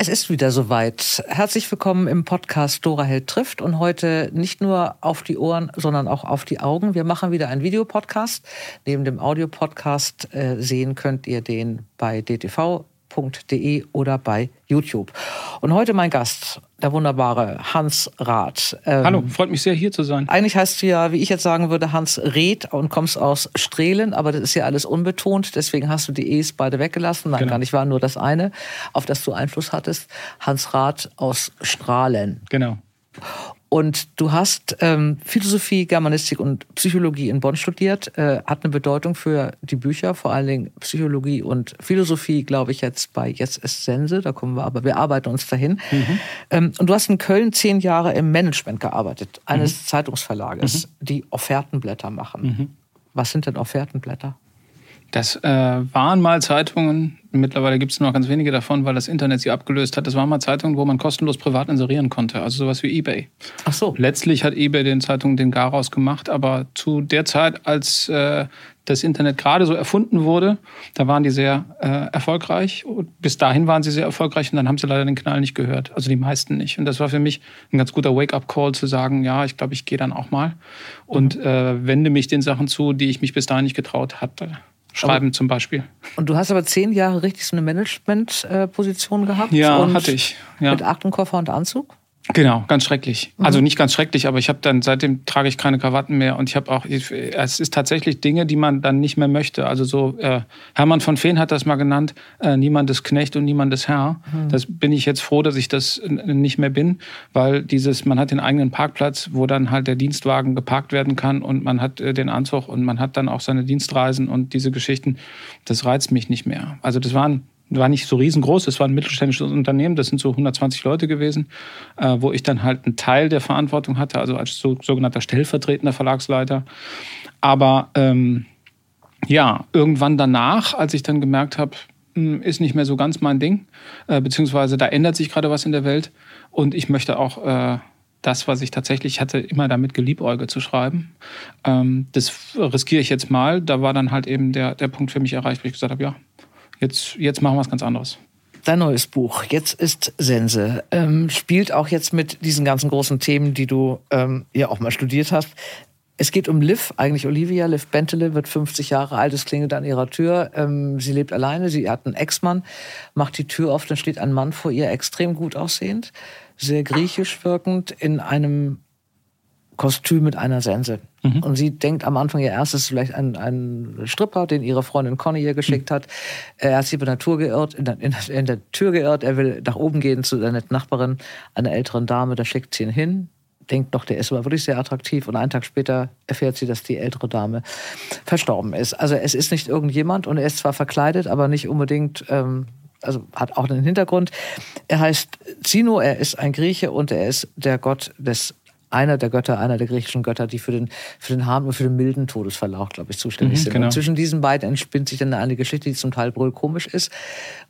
Es ist wieder soweit. Herzlich willkommen im Podcast Dora Held trifft und heute nicht nur auf die Ohren, sondern auch auf die Augen. Wir machen wieder einen Videopodcast. Neben dem Audiopodcast äh, sehen könnt ihr den bei DTV www.ftf.de oder bei YouTube. Und heute mein Gast, der wunderbare Hans Rath. Ähm, Hallo, freut mich sehr, hier zu sein. Eigentlich heißt du ja, wie ich jetzt sagen würde, Hans Reth und kommst aus Strehlen, aber das ist ja alles unbetont, deswegen hast du die E's beide weggelassen. Nein, genau. gar nicht, war nur das eine, auf das du Einfluss hattest. Hans Rath aus Strahlen. Genau. Und du hast ähm, Philosophie, Germanistik und Psychologie in Bonn studiert, äh, hat eine Bedeutung für die Bücher, vor allen Dingen Psychologie und Philosophie, glaube ich, jetzt bei Jetzt ist Sense, da kommen wir aber, wir arbeiten uns dahin. Mhm. Ähm, und du hast in Köln zehn Jahre im Management gearbeitet, eines mhm. Zeitungsverlages, mhm. die Offertenblätter machen. Mhm. Was sind denn Offertenblätter? Das äh, waren mal Zeitungen, mittlerweile gibt es nur noch ganz wenige davon, weil das Internet sie abgelöst hat. Das waren mal Zeitungen, wo man kostenlos privat inserieren konnte, also sowas wie eBay. Ach so. Letztlich hat eBay den Zeitungen den Garaus gemacht, aber zu der Zeit, als äh, das Internet gerade so erfunden wurde, da waren die sehr äh, erfolgreich. Bis dahin waren sie sehr erfolgreich und dann haben sie leider den Knall nicht gehört. Also die meisten nicht. Und das war für mich ein ganz guter Wake-up-Call zu sagen, ja, ich glaube, ich gehe dann auch mal und äh, wende mich den Sachen zu, die ich mich bis dahin nicht getraut hatte schreiben aber, zum Beispiel. Und du hast aber zehn Jahre richtig so eine Management-Position gehabt? Ja, hatte ich. Ja. Mit Aktenkoffer und Anzug? Genau, ganz schrecklich. Mhm. Also nicht ganz schrecklich, aber ich habe dann seitdem trage ich keine Krawatten mehr und ich habe auch es ist tatsächlich Dinge, die man dann nicht mehr möchte. Also so äh, Hermann von Feen hat das mal genannt, äh, niemand ist Knecht und niemand ist Herr. Mhm. Das bin ich jetzt froh, dass ich das nicht mehr bin, weil dieses man hat den eigenen Parkplatz, wo dann halt der Dienstwagen geparkt werden kann und man hat äh, den Anzug und man hat dann auch seine Dienstreisen und diese Geschichten. Das reizt mich nicht mehr. Also das waren war nicht so riesengroß, es war ein mittelständisches Unternehmen, das sind so 120 Leute gewesen, äh, wo ich dann halt einen Teil der Verantwortung hatte, also als so, sogenannter stellvertretender Verlagsleiter. Aber ähm, ja, irgendwann danach, als ich dann gemerkt habe, hm, ist nicht mehr so ganz mein Ding, äh, beziehungsweise da ändert sich gerade was in der Welt und ich möchte auch äh, das, was ich tatsächlich hatte, immer damit geliebäugelt zu schreiben. Ähm, das riskiere ich jetzt mal. Da war dann halt eben der, der Punkt für mich erreicht, wo ich gesagt habe, ja, Jetzt, jetzt machen wir was ganz anderes. Dein neues Buch, jetzt ist Sense, ähm, spielt auch jetzt mit diesen ganzen großen Themen, die du ähm, ja auch mal studiert hast. Es geht um Liv, eigentlich Olivia. Liv Bentele wird 50 Jahre alt, es klingelt an ihrer Tür. Ähm, sie lebt alleine, sie hat einen Ex-Mann, macht die Tür auf, dann steht ein Mann vor ihr, extrem gut aussehend, sehr griechisch wirkend, in einem Kostüm mit einer Sense. Mhm. Und sie denkt am Anfang ja erst, es ist vielleicht ein, ein Stripper, den ihre Freundin Conny ihr geschickt mhm. hat. Er hat sich über der Tür geirrt, in der, in, in der Tür geirrt. Er will nach oben gehen zu seiner Nachbarin, einer älteren Dame. Da schickt sie ihn hin. Denkt doch, der ist aber wirklich sehr attraktiv. Und einen Tag später erfährt sie, dass die ältere Dame verstorben ist. Also es ist nicht irgendjemand und er ist zwar verkleidet, aber nicht unbedingt ähm, also hat auch einen Hintergrund. Er heißt Zino, er ist ein Grieche und er ist der Gott des einer der Götter, einer der griechischen Götter, die für den, für den harten und für den milden Todesverlauf, glaube ich, zuständig mhm, sind. Genau. Und zwischen diesen beiden entspinnt sich dann eine Geschichte, die zum Teil brüllkomisch ist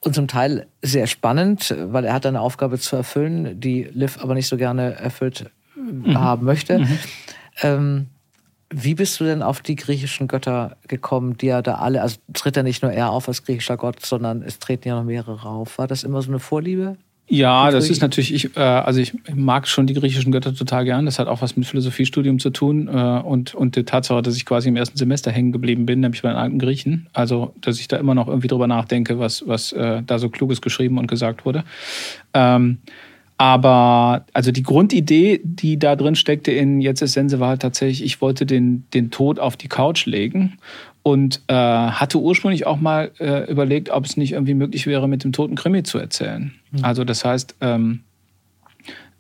und zum Teil sehr spannend, weil er hat eine Aufgabe zu erfüllen, die Liv aber nicht so gerne erfüllt mhm. haben möchte. Mhm. Ähm, wie bist du denn auf die griechischen Götter gekommen, die ja da alle, also tritt ja nicht nur er auf als griechischer Gott, sondern es treten ja noch mehrere auf. War das immer so eine Vorliebe? Ja, das ist natürlich, ich, äh, also ich mag schon die griechischen Götter total gern. Das hat auch was mit Philosophiestudium zu tun äh, und, und die Tatsache, dass ich quasi im ersten Semester hängen geblieben bin, nämlich bei den alten Griechen. Also, dass ich da immer noch irgendwie drüber nachdenke, was, was äh, da so Kluges geschrieben und gesagt wurde. Ähm, aber also die Grundidee, die da drin steckte in Jetzt ist Sense, war halt tatsächlich, ich wollte den, den Tod auf die Couch legen und äh, hatte ursprünglich auch mal äh, überlegt, ob es nicht irgendwie möglich wäre, mit dem toten Krimi zu erzählen. Mhm. Also das heißt, ähm,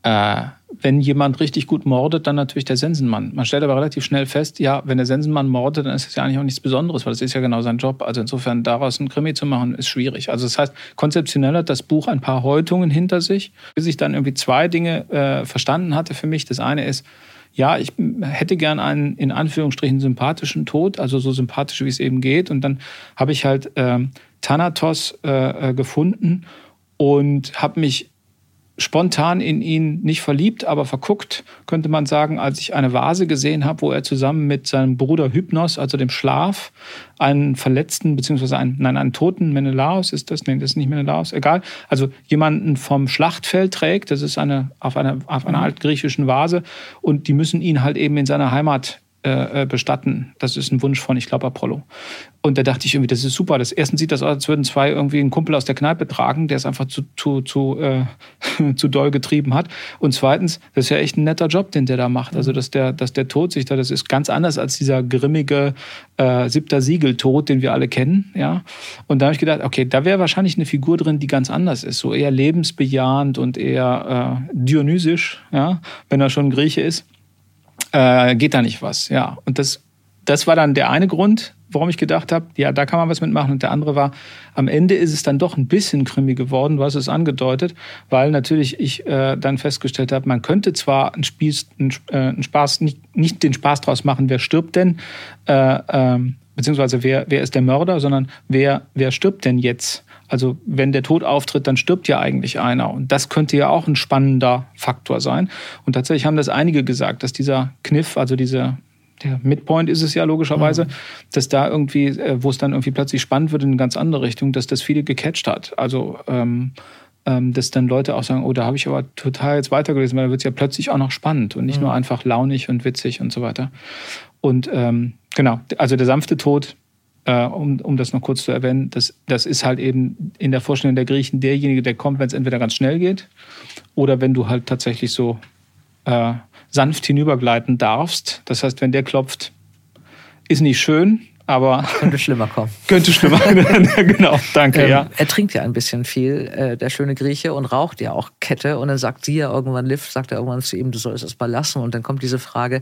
äh, wenn jemand richtig gut mordet, dann natürlich der Sensenmann. Man stellt aber relativ schnell fest, ja, wenn der Sensenmann mordet, dann ist es ja eigentlich auch nichts Besonderes, weil das ist ja genau sein Job. Also insofern daraus einen Krimi zu machen, ist schwierig. Also das heißt, konzeptionell hat das Buch ein paar Häutungen hinter sich, bis ich dann irgendwie zwei Dinge äh, verstanden hatte für mich. Das eine ist, ja, ich hätte gern einen in Anführungsstrichen sympathischen Tod, also so sympathisch, wie es eben geht. Und dann habe ich halt äh, Thanatos äh, gefunden und habe mich spontan in ihn nicht verliebt, aber verguckt, könnte man sagen, als ich eine Vase gesehen habe, wo er zusammen mit seinem Bruder Hypnos, also dem Schlaf, einen verletzten, beziehungsweise einen, nein, einen toten Menelaos ist das, nein, das ist nicht Menelaos, egal, also jemanden vom Schlachtfeld trägt, das ist eine, auf einer, auf einer mhm. altgriechischen Vase und die müssen ihn halt eben in seiner Heimat äh, äh, bestatten. Das ist ein Wunsch von, ich glaube, Apollo. Und da dachte ich irgendwie, das ist super. Das erstens sieht das aus, als würden zwei irgendwie einen Kumpel aus der Kneipe tragen, der es einfach zu, zu, zu, äh, zu doll getrieben hat. Und zweitens, das ist ja echt ein netter Job, den der da macht. Also, dass der, dass der Tod sich da, das ist ganz anders als dieser grimmige äh, siebter Siegel-Tod, den wir alle kennen. Ja. Und da habe ich gedacht, okay, da wäre wahrscheinlich eine Figur drin, die ganz anders ist. So eher lebensbejahend und eher äh, dionysisch, ja, wenn er schon Grieche ist äh, geht da nicht was. Ja, und das, das war dann der eine Grund, warum ich gedacht habe, ja, da kann man was mitmachen. Und der andere war, am Ende ist es dann doch ein bisschen krimi geworden, du hast es angedeutet, weil natürlich ich äh, dann festgestellt habe, man könnte zwar einen, Spieß, einen, äh, einen Spaß, nicht, nicht den Spaß draus machen, wer stirbt denn, äh, ähm, beziehungsweise wer, wer ist der Mörder, sondern wer, wer stirbt denn jetzt? Also wenn der Tod auftritt, dann stirbt ja eigentlich einer. Und das könnte ja auch ein spannender Faktor sein. Und tatsächlich haben das einige gesagt, dass dieser Kniff, also dieser der Midpoint ist es ja logischerweise, mhm. dass da irgendwie, äh, wo es dann irgendwie plötzlich spannend wird in eine ganz andere Richtung, dass das viele gecatcht hat. Also ähm, ähm, dass dann Leute auch sagen, oh, da habe ich aber total jetzt weitergelesen, weil da wird es ja plötzlich auch noch spannend und nicht mhm. nur einfach launig und witzig und so weiter. Und ähm, genau, also der sanfte Tod äh, um, um das noch kurz zu erwähnen, das, das ist halt eben in der Vorstellung der Griechen derjenige, der kommt, wenn es entweder ganz schnell geht oder wenn du halt tatsächlich so äh, sanft hinübergleiten darfst. Das heißt, wenn der klopft, ist nicht schön, aber. Könnte schlimmer kommen. Könnte schlimmer. genau, danke, ähm, ja. Er trinkt ja ein bisschen viel, äh, der schöne Grieche, und raucht ja auch Kette. Und dann sagt sie ja irgendwann, Liv, sagt er irgendwann zu ihm, du sollst es mal lassen. Und dann kommt diese Frage,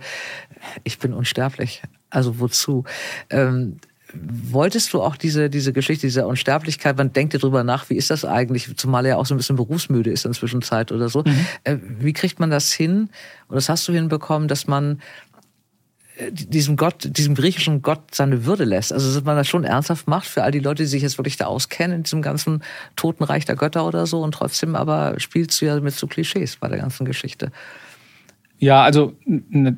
ich bin unsterblich. Also wozu? Ähm, Wolltest du auch diese, diese Geschichte dieser Unsterblichkeit, man denkt ja drüber nach, wie ist das eigentlich, zumal er ja auch so ein bisschen berufsmüde ist in der Zwischenzeit oder so. Mhm. Äh, wie kriegt man das hin? Und das hast du hinbekommen, dass man äh, diesem Gott, diesem griechischen Gott seine Würde lässt. Also, dass man das schon ernsthaft macht für all die Leute, die sich jetzt wirklich da auskennen in diesem ganzen Totenreich der Götter oder so. Und trotzdem aber spielst du ja mit so Klischees bei der ganzen Geschichte. Ja, also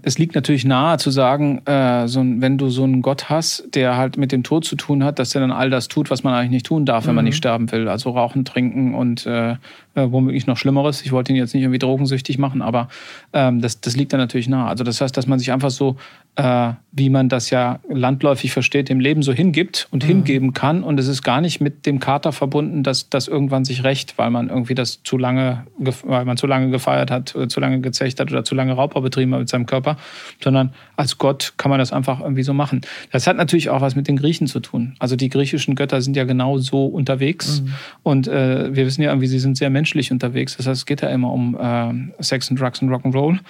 es liegt natürlich nahe zu sagen, äh, so, wenn du so einen Gott hast, der halt mit dem Tod zu tun hat, dass er dann all das tut, was man eigentlich nicht tun darf, wenn mhm. man nicht sterben will. Also rauchen, trinken und äh, äh, womöglich noch Schlimmeres. Ich wollte ihn jetzt nicht irgendwie drogensüchtig machen, aber ähm, das, das liegt dann natürlich nahe. Also das heißt, dass man sich einfach so, äh, wie man das ja landläufig versteht, dem Leben so hingibt und mhm. hingeben kann. Und es ist gar nicht mit dem Kater verbunden, dass das irgendwann sich rächt, weil man irgendwie das zu lange, weil man zu lange gefeiert hat, oder zu lange gezecht hat oder zu lange Raubbau betrieben hat mit seinem Körper, sondern als Gott kann man das einfach irgendwie so machen. Das hat natürlich auch was mit den Griechen zu tun. Also die griechischen Götter sind ja genau so unterwegs mhm. und äh, wir wissen ja irgendwie, sie sind sehr menschlich menschlich unterwegs. Das heißt, es geht ja immer um äh, Sex und Drugs und Rock'n'Roll.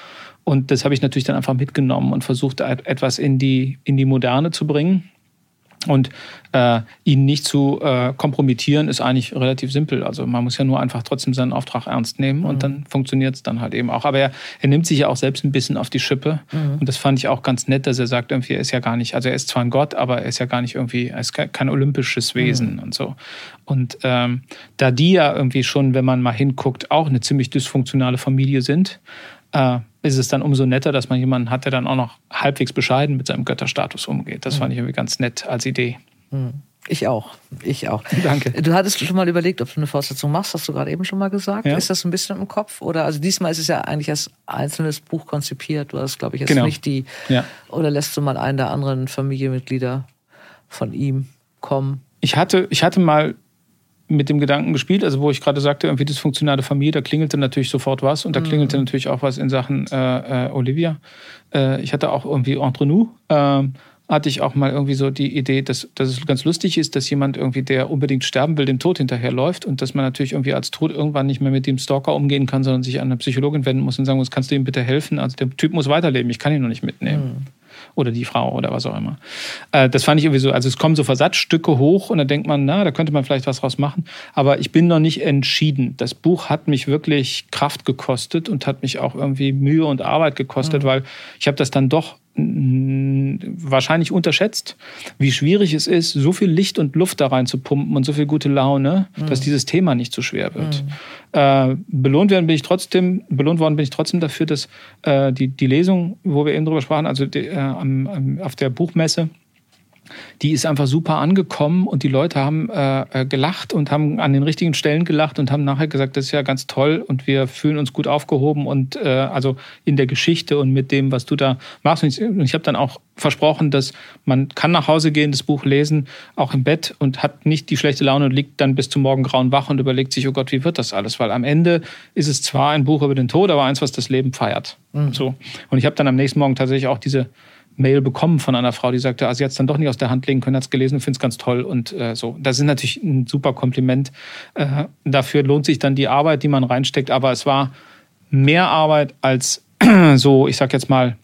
Und das habe ich natürlich dann einfach mitgenommen und versucht, etwas in die, in die Moderne zu bringen. Und äh, ihn nicht zu äh, kompromittieren, ist eigentlich relativ simpel. Also man muss ja nur einfach trotzdem seinen Auftrag ernst nehmen und mhm. dann funktioniert es dann halt eben auch. Aber er, er nimmt sich ja auch selbst ein bisschen auf die Schippe. Mhm. Und das fand ich auch ganz nett, dass er sagt, irgendwie, er ist ja gar nicht, also er ist zwar ein Gott, aber er ist ja gar nicht irgendwie, er ist kein olympisches Wesen mhm. und so. Und ähm, da die ja irgendwie schon, wenn man mal hinguckt, auch eine ziemlich dysfunktionale Familie sind, äh, ist es dann umso netter, dass man jemanden hat, der dann auch noch halbwegs bescheiden mit seinem Götterstatus umgeht. Das mhm. fand ich irgendwie ganz nett als Idee. Mhm. Ich auch. Ich auch. Danke. Du hattest schon mal überlegt, ob du eine Fortsetzung machst, hast du gerade eben schon mal gesagt. Ja. Ist das ein bisschen im Kopf? Oder also diesmal ist es ja eigentlich als einzelnes Buch konzipiert. Du hast, glaube ich, jetzt genau. nicht die. Ja. Oder lässt du mal einen der anderen Familienmitglieder von ihm kommen? Ich hatte, ich hatte mal mit dem Gedanken gespielt, also wo ich gerade sagte, irgendwie dysfunktionale Familie, da klingelte natürlich sofort was und da mhm. klingelte natürlich auch was in Sachen äh, äh, Olivia. Äh, ich hatte auch irgendwie Entre nous, äh, hatte ich auch mal irgendwie so die Idee, dass, dass es ganz lustig ist, dass jemand irgendwie, der unbedingt sterben will, dem Tod hinterherläuft und dass man natürlich irgendwie als Tod irgendwann nicht mehr mit dem Stalker umgehen kann, sondern sich an eine Psychologin wenden muss und sagen muss, kannst du ihm bitte helfen? Also der Typ muss weiterleben, ich kann ihn noch nicht mitnehmen. Mhm oder die Frau oder was auch immer. Äh, das fand ich irgendwie so, also es kommen so Versatzstücke hoch und dann denkt man, na, da könnte man vielleicht was draus machen. Aber ich bin noch nicht entschieden. Das Buch hat mich wirklich Kraft gekostet und hat mich auch irgendwie Mühe und Arbeit gekostet, mhm. weil ich habe das dann doch wahrscheinlich unterschätzt, wie schwierig es ist, so viel Licht und Luft da rein zu pumpen und so viel gute Laune, mhm. dass dieses Thema nicht zu schwer wird. Mhm. Äh, belohnt werden bin ich trotzdem, belohnt worden bin ich trotzdem dafür, dass äh, die, die Lesung, wo wir eben drüber sprachen, also die, äh, am, am, auf der Buchmesse, die ist einfach super angekommen und die Leute haben äh, äh, gelacht und haben an den richtigen Stellen gelacht und haben nachher gesagt, das ist ja ganz toll und wir fühlen uns gut aufgehoben und äh, also in der Geschichte und mit dem, was du da machst. Und ich, ich habe dann auch versprochen, dass man kann nach Hause gehen, das Buch lesen, auch im Bett und hat nicht die schlechte Laune und liegt dann bis zum Morgengrauen wach und überlegt sich, oh Gott, wie wird das alles? Weil am Ende ist es zwar ein Buch über den Tod, aber eins, was das Leben feiert. Mhm. So. Und ich habe dann am nächsten Morgen tatsächlich auch diese Mail bekommen von einer Frau, die sagte, also sie hat es dann doch nicht aus der Hand legen können, hat es gelesen und findet es ganz toll. Und äh, so, das ist natürlich ein super Kompliment. Äh, dafür lohnt sich dann die Arbeit, die man reinsteckt. Aber es war mehr Arbeit als so, ich sag jetzt mal,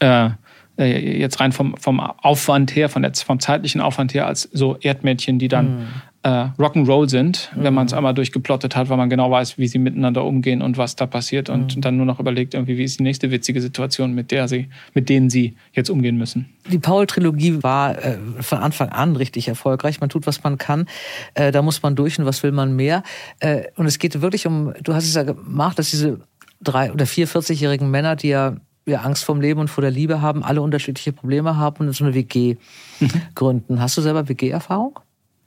äh, äh, jetzt rein vom, vom Aufwand her, von der, vom zeitlichen Aufwand her, als so Erdmädchen, die dann mhm äh, Rock'n'Roll sind, mhm. wenn man es einmal durchgeplottet hat, weil man genau weiß, wie sie miteinander umgehen und was da passiert und mhm. dann nur noch überlegt, irgendwie, wie ist die nächste witzige Situation, mit der sie, mit denen sie jetzt umgehen müssen. Die Paul-Trilogie war äh, von Anfang an richtig erfolgreich. Man tut, was man kann. Äh, da muss man durch und was will man mehr. Äh, und es geht wirklich um, du hast es ja gemacht, dass diese drei oder vier 40-jährigen Männer, die ja ja, Angst vorm Leben und vor der Liebe haben, alle unterschiedliche Probleme haben und so eine WG mhm. gründen. Hast du selber WG-Erfahrung?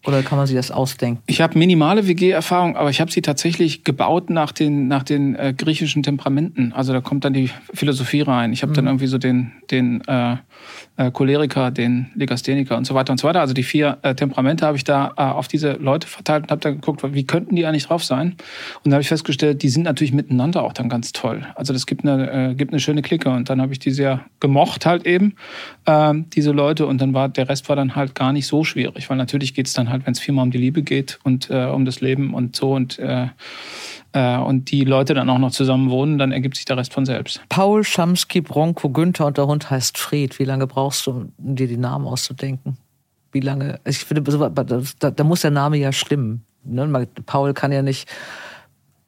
Oder kann man sich das ausdenken? Ich habe minimale WG-Erfahrung, aber ich habe sie tatsächlich gebaut nach den, nach den äh, griechischen Temperamenten. Also da kommt dann die Philosophie rein. Ich habe mhm. dann irgendwie so den, den äh, äh, Choleriker, den Legastheniker und so weiter und so weiter. Also die vier äh, Temperamente habe ich da äh, auf diese Leute verteilt und habe dann geguckt, wie könnten die eigentlich drauf sein. Und da habe ich festgestellt, die sind natürlich miteinander auch dann ganz toll. Also das gibt eine, äh, gibt eine schöne Clique und dann habe ich die sehr gemocht halt eben, äh, diese Leute. Und dann war der Rest war dann halt gar nicht so schwierig, weil natürlich geht es dann halt, wenn es viermal um die Liebe geht und äh, um das Leben und so und äh, äh, und die Leute dann auch noch zusammen wohnen, dann ergibt sich der Rest von selbst. Paul, Schamski, Bronco, Günther und der Hund heißt Fred. Wie lange brauchst du, um dir die Namen auszudenken? Wie lange? Ich finde, da, da muss der Name ja stimmen. Ne? Paul kann ja nicht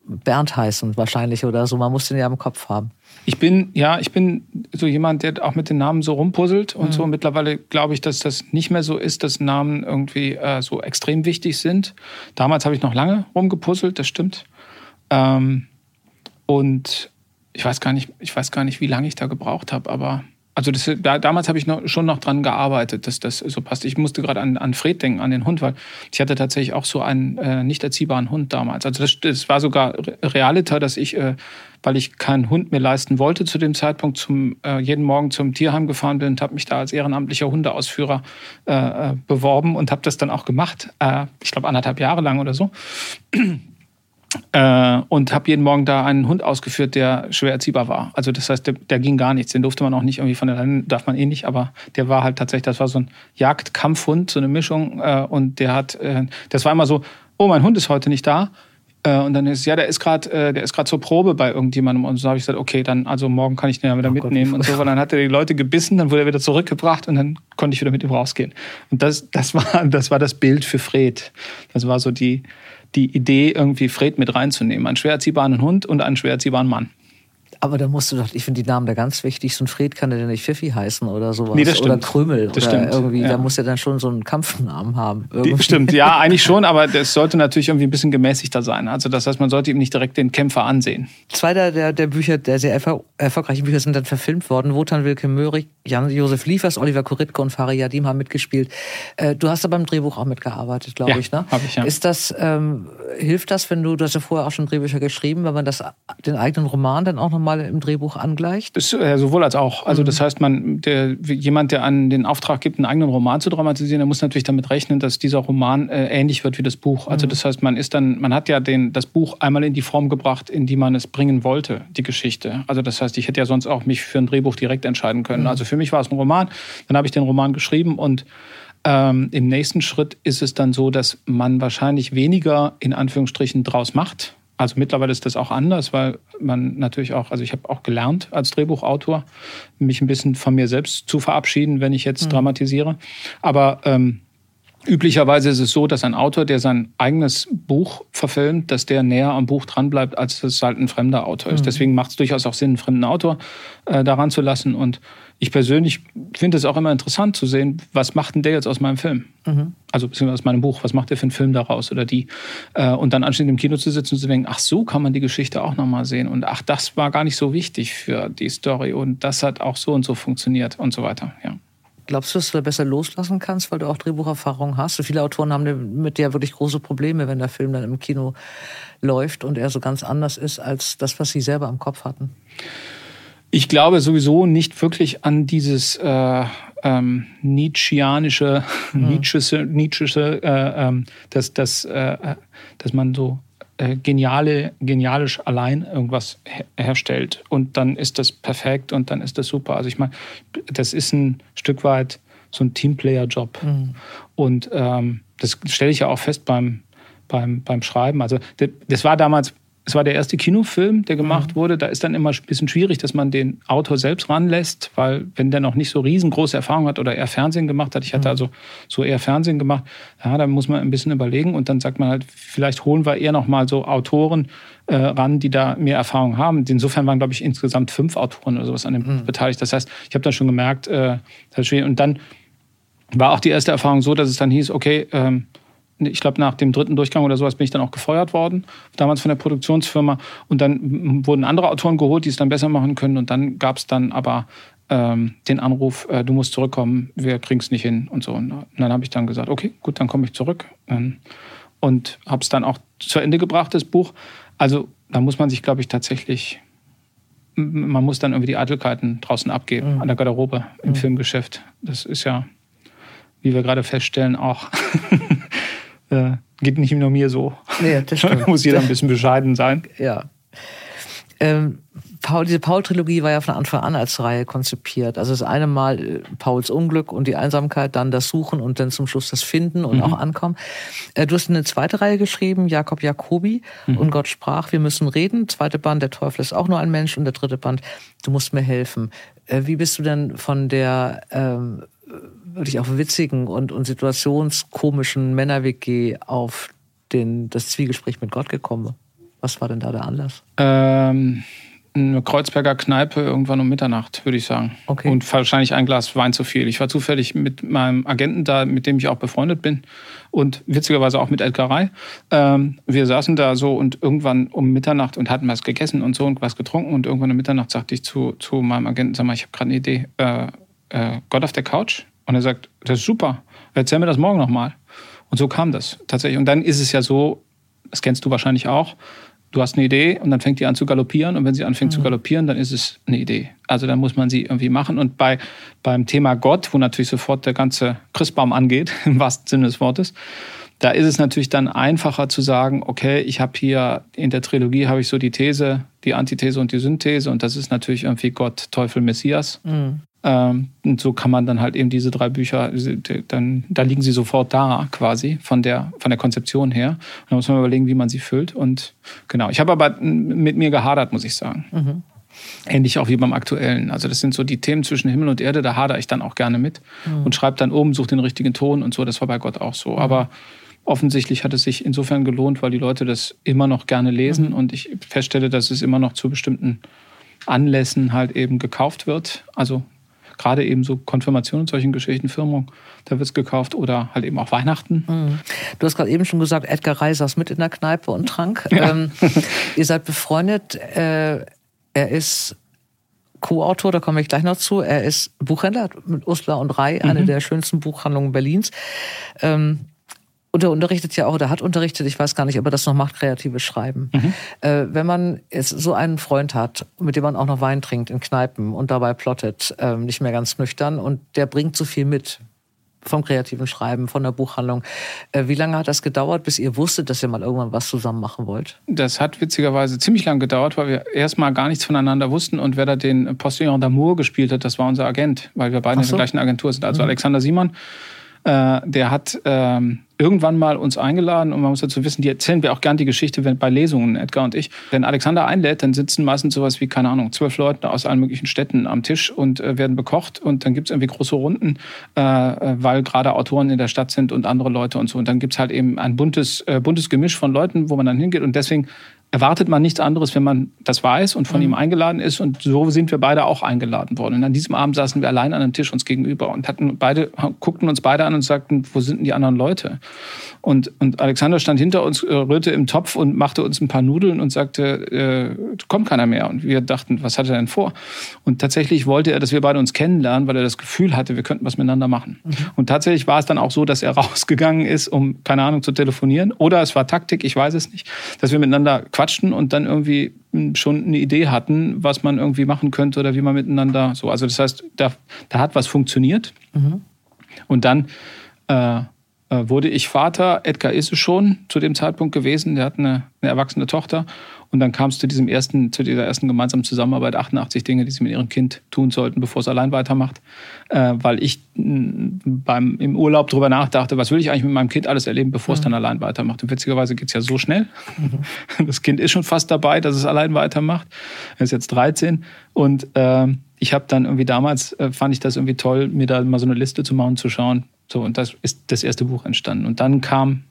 Bernd heißen wahrscheinlich oder so. Man muss den ja im Kopf haben. Ich bin, ja, ich bin so jemand, der auch mit den Namen so rumpuzzelt und mhm. so. Mittlerweile glaube ich, dass das nicht mehr so ist, dass Namen irgendwie äh, so extrem wichtig sind. Damals habe ich noch lange rumgepuzzelt, das stimmt. Ähm, und ich weiß gar nicht, ich weiß gar nicht, wie lange ich da gebraucht habe, aber also das, da, damals habe ich noch, schon noch dran gearbeitet, dass das so passt. Ich musste gerade an, an Fred denken, an den Hund, weil ich hatte tatsächlich auch so einen äh, nicht erziehbaren Hund damals. Also das, das war sogar realiter, dass ich, äh, weil ich keinen Hund mehr leisten wollte zu dem Zeitpunkt, zum, äh, jeden Morgen zum Tierheim gefahren bin und habe mich da als ehrenamtlicher Hundeausführer äh, äh beworben und habe das dann auch gemacht. Äh, ich glaube anderthalb Jahre lang oder so. Äh, und habe jeden Morgen da einen Hund ausgeführt, der schwer erziehbar war. Also das heißt, der, der, ging gar nichts. Den durfte man auch nicht irgendwie von der Leine, darf man eh nicht, aber der war halt tatsächlich, das war so ein Jagdkampfhund, so eine Mischung. Äh, und der hat, äh, das war immer so, oh, mein Hund ist heute nicht da. Äh, und dann ist ja, der ist gerade, äh, der ist gerade zur Probe bei irgendjemandem. Und so habe ich gesagt, okay, dann also morgen kann ich den ja wieder oh mitnehmen Gott. und so. Und dann hat er die Leute gebissen, dann wurde er wieder zurückgebracht und dann konnte ich wieder mit ihm rausgehen. Und das, das war, das war das Bild für Fred. Das war so die die Idee, irgendwie Fred mit reinzunehmen. Einen schwer erziehbaren Hund und einen schwer erziehbaren Mann. Aber da musst du doch, ich finde die Namen da ganz wichtig. So ein Fred kann ja nicht Pfiffi heißen oder sowas. Nee, das stimmt. Oder Krümel. Das oder stimmt. irgendwie, ja. da muss er dann schon so einen Kampfnamen haben. Die, stimmt, ja, eigentlich schon, aber das sollte natürlich irgendwie ein bisschen gemäßigter sein. Also das heißt, man sollte ihm nicht direkt den Kämpfer ansehen. Zwei der, der, der Bücher, der sehr erfolgreichen Bücher sind dann verfilmt worden. Wotan Wilke Möhrig, Jan-Josef Liefers, Oliver Kuritke und Farid Yadim haben mitgespielt. Äh, du hast da beim Drehbuch auch mitgearbeitet, glaube ja, ich, ne? Hab ich, ja. Ist das, ähm, hilft das, wenn du, du hast ja vorher auch schon Drehbücher geschrieben, wenn man das, den eigenen Roman dann auch nochmal im Drehbuch angleicht? Ist, äh, sowohl als auch. Also mhm. das heißt, man, der, jemand, der an den Auftrag gibt, einen eigenen Roman zu dramatisieren, der muss natürlich damit rechnen, dass dieser Roman äh, ähnlich wird wie das Buch. Also mhm. das heißt, man ist dann, man hat ja den, das Buch einmal in die Form gebracht, in die man es bringen wollte, die Geschichte. Also das heißt, ich hätte ja sonst auch mich für ein Drehbuch direkt entscheiden können. Mhm. Also für mich war es ein Roman. Dann habe ich den Roman geschrieben und ähm, Im nächsten Schritt ist es dann so, dass man wahrscheinlich weniger in Anführungsstrichen draus macht, also mittlerweile ist das auch anders, weil man natürlich auch, also ich habe auch gelernt als Drehbuchautor, mich ein bisschen von mir selbst zu verabschieden, wenn ich jetzt mhm. dramatisiere. Aber ähm, Üblicherweise ist es so, dass ein Autor, der sein eigenes Buch verfilmt, dass der näher am Buch dranbleibt, als es halt ein fremder Autor ist. Mhm. Deswegen macht es durchaus auch Sinn, einen fremden Autor äh, daran zu lassen. Und ich persönlich finde es auch immer interessant zu sehen, was macht denn der jetzt aus meinem Film? Mhm. Also beziehungsweise aus meinem Buch, was macht der für einen Film daraus oder die? Äh, und dann anschließend im Kino zu sitzen und zu denken, ach so kann man die Geschichte auch nochmal sehen. Und ach, das war gar nicht so wichtig für die Story und das hat auch so und so funktioniert und so weiter. Ja. Glaubst du, dass du da besser loslassen kannst, weil du auch Drehbucherfahrung hast? Viele Autoren haben mit dir wirklich große Probleme, wenn der Film dann im Kino läuft und er so ganz anders ist als das, was sie selber im Kopf hatten. Ich glaube sowieso nicht wirklich an dieses äh, ähm, Nietzscheanische, mhm. Nietzsche, Nietzsche äh, äh, dass, dass, äh, dass man so äh, geniale, genialisch allein irgendwas her herstellt und dann ist das perfekt und dann ist das super. Also ich meine, das ist ein Stück weit so ein Teamplayer-Job. Mhm. Und ähm, das stelle ich ja auch fest beim, beim, beim Schreiben. Also das war damals es war der erste Kinofilm, der gemacht mhm. wurde. Da ist dann immer ein bisschen schwierig, dass man den Autor selbst ranlässt, weil wenn der noch nicht so riesengroße Erfahrung hat oder eher Fernsehen gemacht hat, ich hatte mhm. also so eher Fernsehen gemacht, ja, da muss man ein bisschen überlegen und dann sagt man halt, vielleicht holen wir eher noch mal so Autoren äh, ran, die da mehr Erfahrung haben. Insofern waren, glaube ich, insgesamt fünf Autoren oder sowas an dem mhm. beteiligt. Das heißt, ich habe dann schon gemerkt, äh, das ist schwierig. Und dann war auch die erste Erfahrung so, dass es dann hieß, okay, ähm, ich glaube, nach dem dritten Durchgang oder sowas bin ich dann auch gefeuert worden, damals von der Produktionsfirma. Und dann wurden andere Autoren geholt, die es dann besser machen können. Und dann gab es dann aber ähm, den Anruf, äh, du musst zurückkommen, wir kriegen es nicht hin und so. Und dann habe ich dann gesagt, okay, gut, dann komme ich zurück. Ähm, und habe es dann auch zu Ende gebracht, das Buch. Also da muss man sich, glaube ich, tatsächlich, man muss dann irgendwie die Eitelkeiten draußen abgeben, mhm. an der Garderobe, im mhm. Filmgeschäft. Das ist ja, wie wir gerade feststellen, auch äh, geht nicht nur mir so. Nee, das stimmt. muss jeder ein bisschen bescheiden sein. Ja. Ähm, Paul, diese Paul-Trilogie war ja von Anfang an als Reihe konzipiert. Also das eine Mal äh, Pauls Unglück und die Einsamkeit, dann das Suchen und dann zum Schluss das Finden und mhm. auch Ankommen. Äh, du hast eine zweite Reihe geschrieben, Jakob Jacobi mhm. und Gott sprach, wir müssen reden. Zweite Band, der Teufel ist auch nur ein Mensch und der dritte Band, du musst mir helfen. Äh, wie bist du denn von der ähm, wirklich auch witzigen und, und situationskomischen Männer-WG auf den, das Zwiegespräch mit Gott gekommen? Was war denn da der Anlass? Ähm, eine Kreuzberger Kneipe irgendwann um Mitternacht, würde ich sagen. Okay. Und wahrscheinlich ein Glas Wein zu viel. Ich war zufällig mit meinem Agenten da, mit dem ich auch befreundet bin und witzigerweise auch mit Edgar. Ähm, wir saßen da so und irgendwann um Mitternacht und hatten was gegessen und so und was getrunken und irgendwann um Mitternacht sagte ich zu, zu meinem Agenten, sag mal, ich habe gerade eine Idee. Äh, äh, Gott auf der Couch? Und er sagt, das ist super, erzähl mir das morgen nochmal. Und so kam das tatsächlich. Und dann ist es ja so, das kennst du wahrscheinlich auch, du hast eine Idee und dann fängt die an zu galoppieren. Und wenn sie anfängt mhm. zu galoppieren, dann ist es eine Idee. Also dann muss man sie irgendwie machen. Und bei, beim Thema Gott, wo natürlich sofort der ganze Christbaum angeht, im wahrsten Sinne des Wortes, da ist es natürlich dann einfacher zu sagen, okay, ich habe hier in der Trilogie habe ich so die These, die Antithese und die Synthese und das ist natürlich irgendwie Gott, Teufel, Messias. Mhm. Ähm, und so kann man dann halt eben diese drei Bücher, dann, da liegen sie sofort da quasi von der, von der Konzeption her. Und da muss man überlegen, wie man sie füllt. Und genau, ich habe aber mit mir gehadert, muss ich sagen. Mhm. Ähnlich auch wie beim aktuellen. Also das sind so die Themen zwischen Himmel und Erde, da hadere ich dann auch gerne mit mhm. und schreibe dann oben, suche den richtigen Ton und so. Das war bei Gott auch so. Mhm. Aber offensichtlich hat es sich insofern gelohnt, weil die Leute das immer noch gerne lesen mhm. und ich feststelle, dass es immer noch zu bestimmten Anlässen halt eben gekauft wird. Also gerade eben so Konfirmation und solchen Geschichten, Firmung, da wird es gekauft oder halt eben auch Weihnachten. Mhm. Du hast gerade eben schon gesagt, Edgar Reis saß mit in der Kneipe und trank. Ja. Ähm, ihr seid befreundet. Äh, er ist Co-Autor, da komme ich gleich noch zu. Er ist Buchhändler mit Ursula und Rai, eine mhm. der schönsten Buchhandlungen Berlins. Ähm, und er unterrichtet ja auch, oder hat unterrichtet, ich weiß gar nicht, ob er das noch macht, kreatives Schreiben. Mhm. Äh, wenn man jetzt so einen Freund hat, mit dem man auch noch Wein trinkt in Kneipen und dabei plottet, äh, nicht mehr ganz nüchtern, und der bringt so viel mit vom kreativen Schreiben, von der Buchhandlung. Äh, wie lange hat das gedauert, bis ihr wusstet, dass ihr mal irgendwann was zusammen machen wollt? Das hat witzigerweise ziemlich lange gedauert, weil wir erstmal gar nichts voneinander wussten und wer da den Postillon d'Amour gespielt hat, das war unser Agent, weil wir beide so. in der gleichen Agentur sind. Also mhm. Alexander Simon Äh, der hat ähm, irgendwann mal uns eingeladen und man muss dazu wissen, die erzählen wir auch gern die Geschichte wenn, bei Lesungen, Edgar und ich. Wenn Alexander einlädt, dann sitzen meistens sowas wie, keine Ahnung, zwölf Leute aus allen möglichen Städten am Tisch und äh, werden bekocht und dann gibt's irgendwie große Runden, äh, weil gerade Autoren in der Stadt sind und andere Leute und so. Und dann gibt's halt eben ein buntes, äh, buntes Gemisch von Leuten, wo man dann hingeht und deswegen erwartet man nichts anderes, wenn man das weiß und von mhm. ihm eingeladen ist. Und so sind wir beide auch eingeladen worden. Und an diesem Abend saßen wir allein an einem Tisch uns gegenüber und hatten beide, guckten uns beide an und sagten, wo sind denn die anderen Leute? Und, und Alexander stand hinter uns, äh, rührte im Topf und machte uns ein paar Nudeln und sagte, äh, kommt keiner mehr. Und wir dachten, was hat er denn vor? Und tatsächlich wollte er, dass wir beide uns kennenlernen, weil er das Gefühl hatte, wir könnten was miteinander machen. Mhm. Und tatsächlich war es dann auch so, dass er rausgegangen ist, um, keine Ahnung, zu telefonieren. Oder es war Taktik, ich weiß es nicht, dass wir miteinander quatschten und dann irgendwie schon eine Idee hatten, was man irgendwie machen könnte oder wie man miteinander so. Also das heißt, da, da hat was funktioniert. Mhm. Und dann äh, äh, wurde ich Vater. Edgar ist es schon zu dem Zeitpunkt gewesen. Der hat eine, eine erwachsene Tochter. Und dann kam es zu diesem ersten, zu dieser ersten gemeinsamen Zusammenarbeit, 88 Dinge, die sie mit ihrem Kind tun sollten, bevor es allein weitermacht. Äh, weil ich beim, im Urlaub darüber nachdachte, was will ich eigentlich mit meinem Kind alles erleben, bevor mhm. es dann allein weitermacht. Und witzigerweise geht es ja so schnell. Mhm. Das Kind ist schon fast dabei, dass es allein weitermacht. Er ist jetzt 13. Und äh, ich habe dann irgendwie damals, äh, fand ich das irgendwie toll, mir da mal so eine Liste zu machen, zu schauen, so, und das ist das erste Buch entstanden. Und dann kam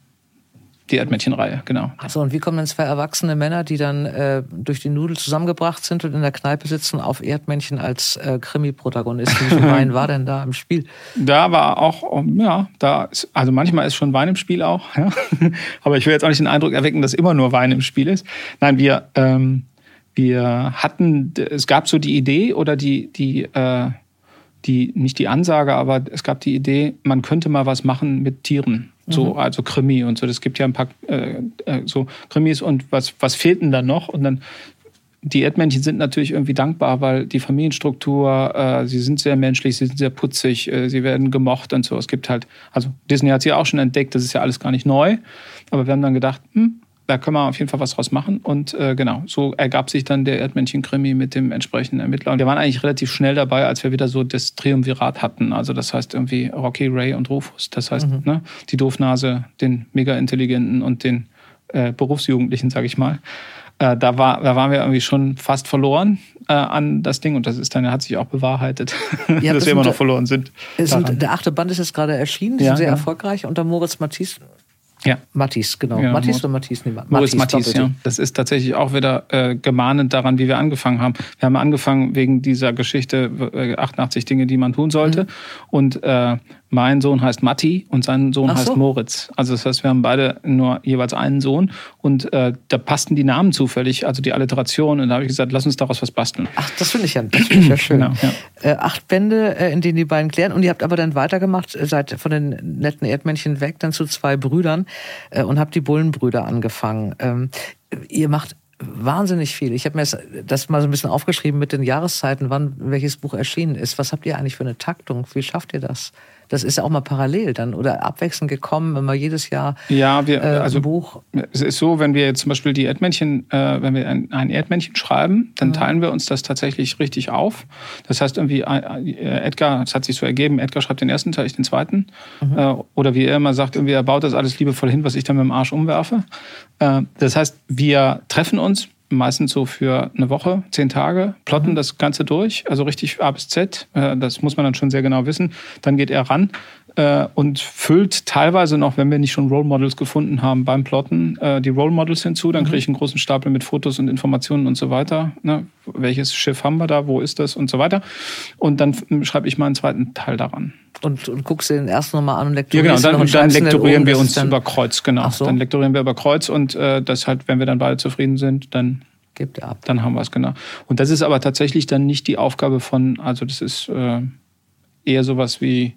die Erdmännchenreihe, genau. Achso, und wie kommen dann zwei erwachsene Männer, die dann äh, durch die Nudel zusammengebracht sind und in der Kneipe sitzen, auf Erdmännchen als äh, Krimi-Protagonisten? Wie viel Wein war denn da im Spiel? Da war auch, ja, da ist, also manchmal ist schon Wein im Spiel auch, ja. Aber ich will jetzt auch nicht den Eindruck erwecken, dass immer nur Wein im Spiel ist. Nein, wir, ähm, wir hatten, es gab so die Idee oder die, die, äh, die, nicht die Ansage, aber es gab die Idee, man könnte mal was machen mit Tieren. So, mhm. also Krimi und so. Das gibt ja ein paar äh, äh, so Krimis und was, was fehlt denn da noch? Und dann die Erdmännchen sind natürlich irgendwie dankbar, weil die Familienstruktur, äh, sie sind sehr menschlich, sie sind sehr putzig, äh, sie werden gemocht und so. Es gibt halt, also Disney hat sie auch schon entdeckt, das ist ja alles gar nicht neu. Aber wir haben dann gedacht, hm, da können wir auf jeden Fall was draus machen. Und äh, genau, so ergab sich dann der Erdmännchen-Krimi mit dem entsprechenden Ermittler. Und wir waren eigentlich relativ schnell dabei, als wir wieder so das Triumvirat hatten. Also das heißt irgendwie Rocky, Ray und Rufus. Das heißt, mhm. ne, die Doofnase, den Mega-Intelligenten und den äh, Berufsjugendlichen, sag ich mal. Äh, da, war, da waren wir irgendwie schon fast verloren äh, an das Ding und das ist dann hat sich auch bewahrheitet, ja, dass wir immer noch verloren sind. sind der achte Band ist jetzt gerade erschienen, ja, sehr ja. erfolgreich unter Moritz Matisse ja. Mattis, genau. Ja, Mattis oder Mattis? Nee, Moritz Mattis, ja. Das ist tatsächlich auch wieder äh, gemahnend daran, wie wir angefangen haben. Wir haben angefangen wegen dieser Geschichte äh, 88 Dinge, die man tun sollte. Mhm. Und äh, mein Sohn heißt Matti und sein Sohn so. heißt Moritz. Also das heißt, wir haben beide nur jeweils einen Sohn und äh, da passten die Namen zufällig, also die Alliteration. Und da habe ich gesagt, lass uns daraus was basteln. Ach, das finde ich ja, das find ich ja schön. Genau, ja. Äh, acht Bände, äh, in denen die beiden klären. Und ihr habt aber dann weitergemacht, äh, seid von den netten Erdmännchen weg, dann zu zwei Brüdern äh, und habt die Bullenbrüder angefangen. Ähm, ihr macht wahnsinnig viel. Ich habe mir das mal so ein bisschen aufgeschrieben mit den Jahreszeiten, wann welches Buch erschienen ist. Was habt ihr eigentlich für eine Taktung? Wie schafft ihr das? Das ist ja auch mal parallel dann oder abwechselnd gekommen, wenn man jedes Jahr ja, wir, äh, also, ein Buch. Es ist so, wenn wir jetzt zum Beispiel die Erdmännchen, äh, wenn wir ein, ein, Erdmännchen schreiben, dann mhm. teilen wir uns das tatsächlich richtig auf. Das heißt irgendwie, äh, Edgar, es hat sich so ergeben, Edgar schreibt den ersten Teil, ich den zweiten. Mhm. Äh, oder wie er immer sagt, irgendwie, er baut das alles liebevoll hin, was ich dann mit dem Arsch umwerfe. Äh, das heißt, wir treffen uns meistens so für eine Woche, zehn Tage, plotten mhm. das Ganze durch, also richtig A bis Z. Äh, das muss man dann schon sehr genau wissen. Dann geht er ran äh, und füllt teilweise noch, wenn wir nicht schon Role Models gefunden haben beim Plotten, äh, die Role Models hinzu. Dann mhm. kriege ich einen großen Stapel mit Fotos und Informationen und so weiter. Ne? Welches Schiff haben wir da? Wo ist das? Und so weiter. Und dann schreibe ich mal einen zweiten Teil daran. Und, und guckst dir den ersten nochmal an und lektorierst Ja, genau. Und dann, dann lektorieren wir uns über Kreuz, genau. So. Dann lektorieren wir über Kreuz und äh, das halt, wenn wir dann beide zufrieden sind, dann gibt ab. Dann haben wir es, genau. Und das ist aber tatsächlich dann nicht die Aufgabe von, also das ist äh, eher sowas wie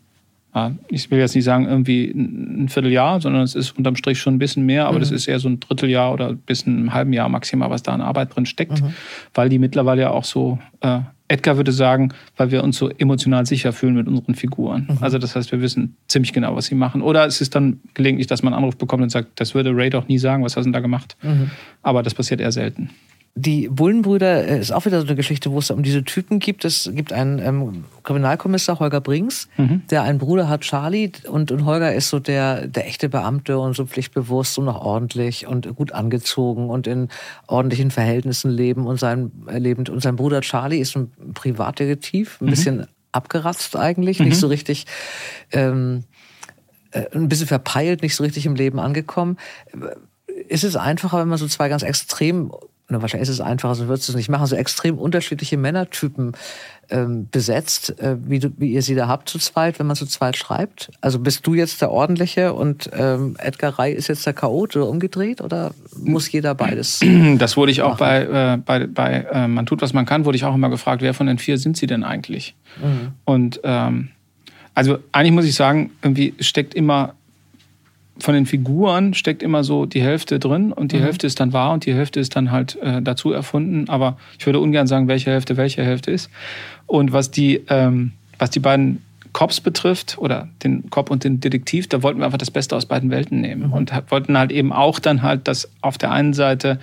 ich will jetzt nicht sagen irgendwie ein Vierteljahr, sondern es ist unterm Strich schon ein bisschen mehr, aber mhm. das ist eher so ein Dritteljahr oder bis ein halben Jahr maximal, was da an Arbeit drin steckt, mhm. weil die mittlerweile ja auch so, äh, Edgar würde sagen, weil wir uns so emotional sicher fühlen mit unseren Figuren. Mhm. Also das heißt, wir wissen ziemlich genau, was sie machen. Oder es ist dann gelegentlich, dass man einen Anruf bekommt und sagt, das würde Ray doch nie sagen, was hast du denn da gemacht? Mhm. Aber das passiert eher selten. Die Bullenbrüder äh, ist auch wieder so eine Geschichte, wo es um diese Typen gibt. Es gibt einen ähm, Kriminalkommissar, Holger Brings, mhm. der einen Bruder hat, Charlie. Und, und Holger ist so der, der echte Beamte und so pflichtbewusst und noch ordentlich und gut angezogen und in ordentlichen Verhältnissen leben und sein, äh, lebend. Und sein Bruder Charlie ist ein Privatdetektiv, ein mhm. bisschen abgeratzt eigentlich, mhm. nicht so richtig... Ähm, äh, ein bisschen verpeilt, nicht so richtig im Leben angekommen. Ist es einfacher, wenn man so zwei ganz extrem oder wahrscheinlich ist es einfacher, so würdest du es nicht machen, so extrem unterschiedliche Männertypen ähm, besetzt, äh, wie, du, wie ihr sie da habt zu zweit, wenn man zu zweit schreibt? Also bist du jetzt der Ordentliche und ähm, Edgar Ray ist jetzt der Chaot oder umgedreht oder muss jeder beides? Das wurde ich auch bei, äh, bei, bei äh, Man tut, was man kann, wurde ich auch immer gefragt, wer von den vier sind sie denn eigentlich? Mhm. Und ähm, also eigentlich muss ich sagen, irgendwie steckt immer von den Figuren steckt immer so die Hälfte drin und die mhm. Hälfte ist dann wahr und die Hälfte ist dann halt äh, dazu erfunden. Aber ich würde ungern sagen, welche Hälfte welche Hälfte ist. Und was die, ähm, was die beiden Cops betrifft oder den Cop und den Detektiv, da wollten wir einfach das Beste aus beiden Welten nehmen mhm. und wollten halt eben auch dann halt das auf der einen Seite,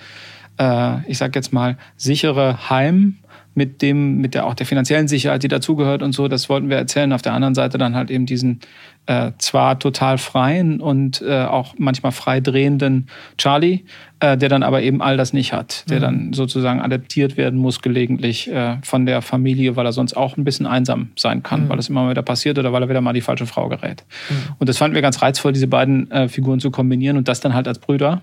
äh, ich sag jetzt mal, sichere Heim mit dem, mit der auch der finanziellen Sicherheit, die dazugehört und so, das wollten wir erzählen. Auf der anderen Seite dann halt eben diesen äh, zwar total freien und äh, auch manchmal frei drehenden Charlie, äh, der dann aber eben all das nicht hat, der mhm. dann sozusagen adaptiert werden muss gelegentlich äh, von der Familie, weil er sonst auch ein bisschen einsam sein kann, mhm. weil es immer wieder passiert oder weil er wieder mal die falsche Frau gerät. Mhm. Und das fanden wir ganz reizvoll, diese beiden äh, Figuren zu kombinieren und das dann halt als Brüder